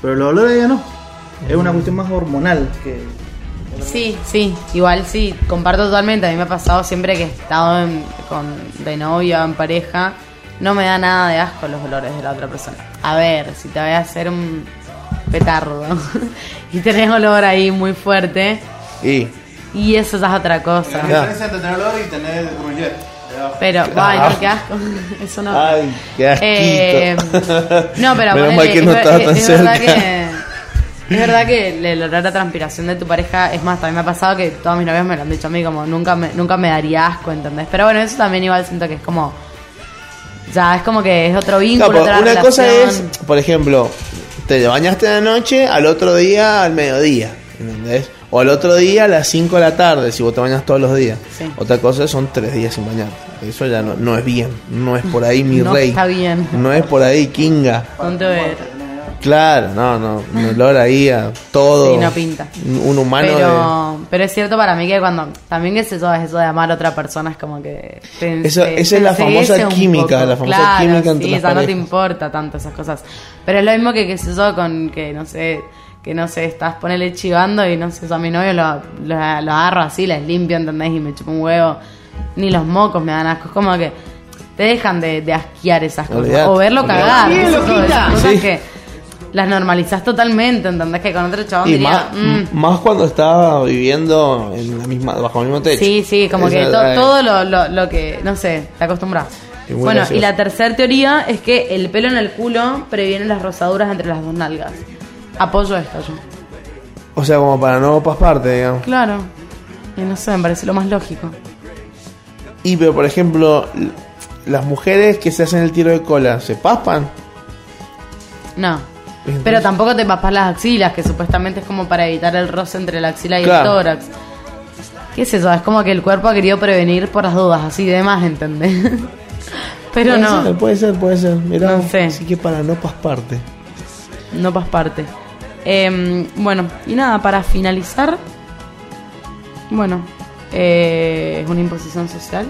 Pero los olores de ella no. Es una cuestión más hormonal que. Sí, sí, igual sí, comparto totalmente. A mí me ha pasado siempre que he estado en- con, de novia o en pareja, no me da nada de asco los olores de la otra persona. A ver, si te voy a hacer un petardo y tenés olor ahí muy fuerte, Y. y eso ya es otra La cosa. Ya. diferencia entre tener olor y tener gruyere. Pero, ay, no, qué asco. Eso no. Ay, qué asquito. Eh, no, pero Menos mal que no es, estaba es- tan es verdad que es verdad que el olor a transpiración de tu pareja es más, también me ha pasado que todos mis novios me lo han dicho a mí como nunca me, nunca me daría asco, ¿entendés? Pero bueno, eso también igual siento que es como ya es como que es otro vínculo, Claro, otra una cosa es, por ejemplo, te bañaste de noche al otro día al mediodía. ¿Entendés? O al otro día a las 5 de la tarde, si vos te bañas todos los días. Sí. Otra cosa son tres días sin bañar. Eso ya no, no es bien. No es por ahí mi No rey. está bien. No es por ahí Kinga. Ponte a ver. Claro, no, no. Un olor ahí a todo. Sí, no pinta. Un humano de- Pero, pero es cierto para mí que cuando también es eso, es eso de amar a otra persona es como que te- Eso- te- esa es la te famosa química, poco. la famosa Claro, química entre sí, las o sea, no te importa tanto esas cosas pero es lo mismo que que se yo con que no sé que no sé estás ponele chivando y no sé yo a mi novio lo, lo, lo agarro así les limpio ¿entendés? y me chupo un huevo ni los mocos me dan asco es como que te dejan de, de asquear esas cosas Olvidate, o verlo olvidate. cagar eso, esas cosas Sí. que las normalizás totalmente ¿entendés? que con otro chabón Y diría más, "Mm, más cuando estaba viviendo en la misma, bajo el mismo techo. Sí, sí, como que to- todo lo, lo, lo que, no sé, te acostumbras. Bueno, gracioso. y la tercera teoría es que el pelo en el culo previene las rosaduras entre las dos nalgas. Apoyo esto yo. O sea, como para no pasparte, digamos. Claro. Y no sé, me parece lo más lógico. Y pero por ejemplo, las mujeres que se hacen el tiro de cola, ¿se paspan? No. Pero tampoco te paspas las axilas, que supuestamente es como para evitar el roce entre la axila y Claro. el tórax. ¿Qué es eso? Es como que el cuerpo ha querido prevenir por las dudas, así de más, ¿entendés? Pero puede no. Ser, puede ser, puede ser. Mirá, No sé. Así que para no pasparte. No pasparte. Eh, bueno, y nada, para finalizar, bueno, eh, es una imposición social.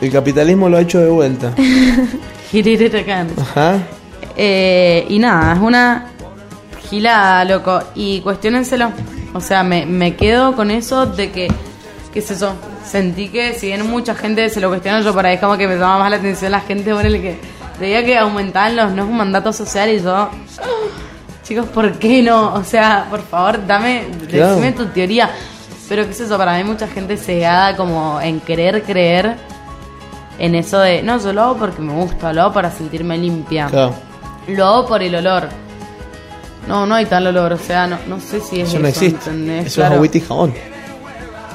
El capitalismo lo ha hecho de vuelta. Ajá. Eh, y nada, es una gilada, loco. Y cuestionenselo. O sea, me, me quedo con eso de que, qué es eso. Sentí que si bien mucha gente se lo cuestiona, yo para ahí como que me llama más la atención la gente, bueno, el que veía que aumentaban los, no es un mandato social y yo, "Ah, chicos, ¿por qué no? O sea, por favor, dame, Claro. decime tu teoría. Pero qué es eso, para mí mucha gente cegada como en querer creer en eso de, no, yo lo hago porque me gusta, lo hago para sentirme limpia. Claro. Lo hago por el olor. No, no hay tal olor, o sea, no, no sé si es Eso eso, no existe. ¿entendés? Eso Claro. es agüita y jabón.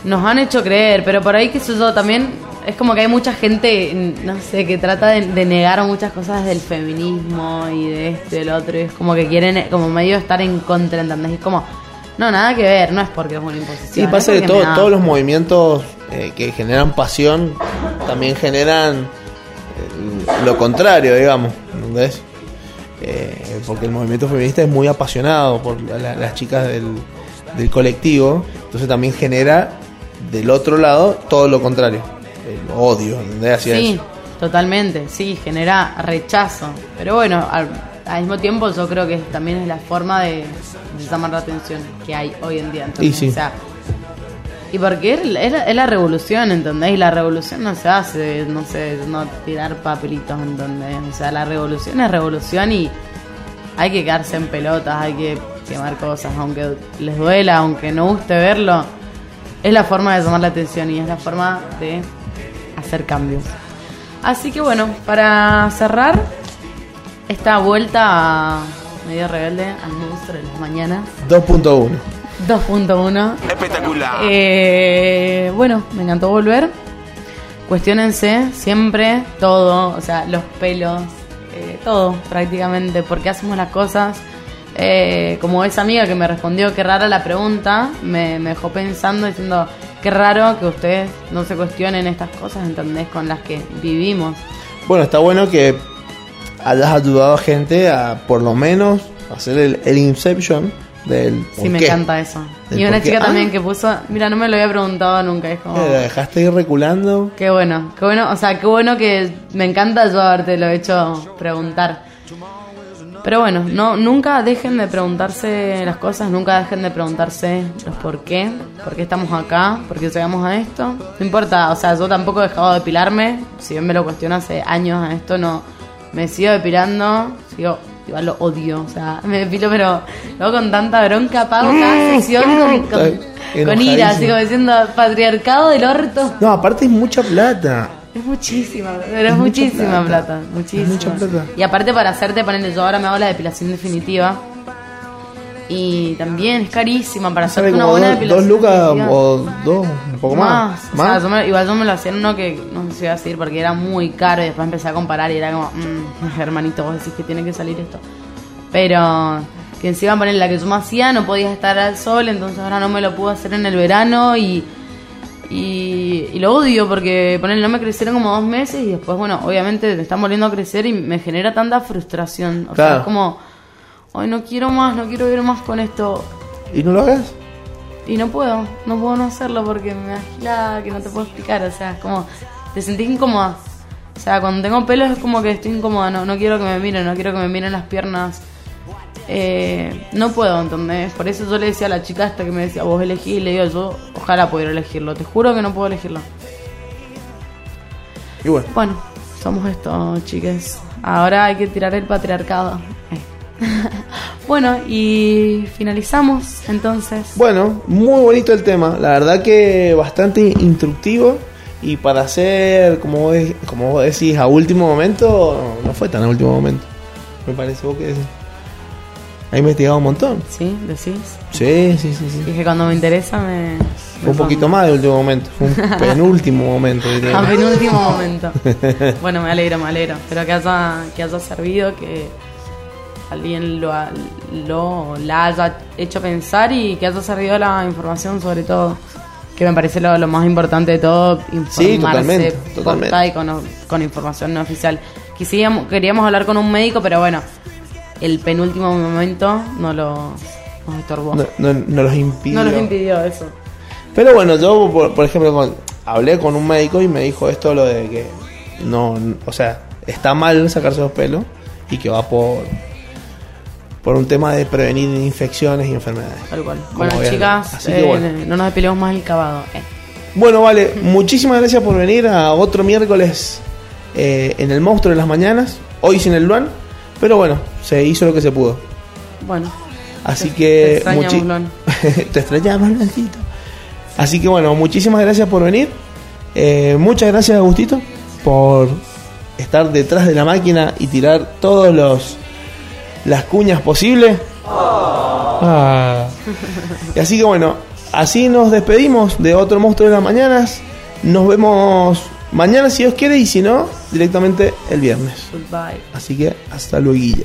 Nos han hecho creer, pero por ahí que sé yo también es como que hay mucha gente, no sé, que trata de, de negar muchas cosas del feminismo y de esto y del otro, y es como que quieren como medio estar en contra, ¿entendés? Y es como, no, nada que ver, no es porque es una imposición. Sí, pasa que todo- todos los movimientos eh, que generan pasión también generan eh, lo contrario, digamos. ¿Entendés? Eh, porque el movimiento feminista es muy apasionado por la- la- las chicas del, del colectivo, entonces también genera del otro lado todo lo contrario, el odio, ¿entendés? Hacia Sí, eso. totalmente, sí, genera rechazo. Pero bueno, al, al mismo tiempo yo creo que también es la forma de, de llamar la atención que hay hoy en día. sí. O sea, y porque es, la- revolución, ¿entendés? Y la revolución no se hace, no sé, no tirar papelitos, ¿entendés? O sea, la revolución es revolución y hay que quedarse en pelotas, hay que quemar cosas, aunque les duela, aunque no guste verlo. Es la forma de llamar la atención y es la forma de hacer cambios. Así que bueno, para cerrar esta vuelta a medio rebelde al monstruo de las mañanas 2.1. 2.1. Espectacular. Eh, bueno, me encantó volver. Cuestiónense siempre todo, o sea, los pelos, eh, todo prácticamente, por qué hacemos las cosas. Eh, como esa amiga que me respondió qué rara la pregunta, me, me dejó pensando diciendo qué raro que ustedes no se cuestionen estas cosas, ¿entendés? Con las que vivimos. Bueno, está bueno que hayas ayudado a gente a por lo menos hacer el, el Inception del Sí, me qué. encanta eso. Del Y una por qué. chica Ah. también que puso, mira, no me lo había preguntado nunca, es como... Eh, la dejaste ir reculando. Qué bueno, qué bueno, o sea, qué bueno que me encanta yo haberte lo hecho preguntar. Pero bueno, no, nunca dejen de preguntarse las cosas, nunca dejen de preguntarse los por qué, por qué estamos acá, por qué llegamos a esto. No importa, o sea, yo tampoco he dejado de depilarme, si bien me lo cuestiono hace años a esto, no, me sigo depilando, sigo, igual lo odio, o sea, me depilo pero luego con tanta bronca pago cada sesión con, con, con ira, así como diciendo patriarcado del orto. No, aparte es mucha plata. Es muchísima, pero es, muchísima plata. plata, muchísima. mucha plata. Y aparte para hacerte ponerle, yo ahora me hago la depilación definitiva. Y también es carísima para hacerte una buena dos, dos lucas o dos, un poco más. O sea, yo me- igual yo me lo hacía en uno que no sé si iba a decir porque era muy caro y después empecé a comparar y era como, "Mm, hermanito, vos decís que tiene que salir esto. Pero que encima poner la que yo me hacía no podía estar al sol, entonces ahora no me lo puedo hacer en el verano y, y, y lo odio porque poner no me crecieron como dos meses y después, bueno, obviamente me están volviendo a crecer y me genera tanta frustración. O sea, es como, ay, no quiero más, no quiero vivir más con esto. ¿Y no lo hagas? Y no puedo, no puedo no hacerlo porque me da agilada, que no te puedo explicar, o sea, es como, te sentís incómoda. O sea, cuando tengo pelos es como que estoy incómoda, no, no quiero que me miren, no quiero que me miren las piernas. Eh, no puedo, ¿entendés? Por eso yo le decía a la chica esta que me decía, vos elegí, y le digo, yo ojalá pudiera elegirlo, te juro que no puedo elegirlo. Y bueno, Bueno, somos esto, chiques. Ahora hay que tirar el patriarcado. Bueno, y finalizamos entonces. bueno, muy bonito el tema. La verdad que bastante instructivo. Y para hacer, como como vos decís, a último momento, no fue tan a último momento. Me parece, vos que decís. Ha investigado un montón. ¿Sí? ¿Decís? Sí, sí, sí, sí. Dije cuando me interesa me... Fue un poquito más de último momento. Fue un penúltimo momento. A penúltimo momento. Bueno, me alegro, me alegro. Espero que haya, que haya servido, que alguien lo, ha- lo la haya hecho pensar y que haya servido la información sobre todo. Que me parece lo, lo más importante de todo, informarse totalmente, totalmente. y con, con información no oficial. Quisíamos, queríamos hablar con un médico, pero bueno, el penúltimo momento no lo nos estorbó. No, no, no los impidió. No nos impidió eso. Pero bueno, yo, por, por ejemplo, con- hablé con un médico y me dijo esto, lo de que no, o sea, está mal sacarse los pelos y que va por por un tema de prevenir infecciones y enfermedades. Tal cual. Bueno, chicas, Así que eh, bueno. no nos despelemos más el cavado. eh. Bueno, vale, muchísimas gracias por venir a otro miércoles eh, en el monstruo de las mañanas, hoy sin el Luan, pero bueno, se hizo lo que se pudo. Bueno, Así Te- que te extrañamos, Luan. te extrañamos, Luancito. Así que bueno, muchísimas gracias por venir. Eh, muchas gracias, Agustito, por estar detrás de la máquina y tirar todos los las cuñas posibles. Ah. Y así que bueno, así nos despedimos de otro monstruo de las mañanas. Nos vemos mañana si Dios quiere y si no, directamente el viernes. goodbye. Así que hasta luego.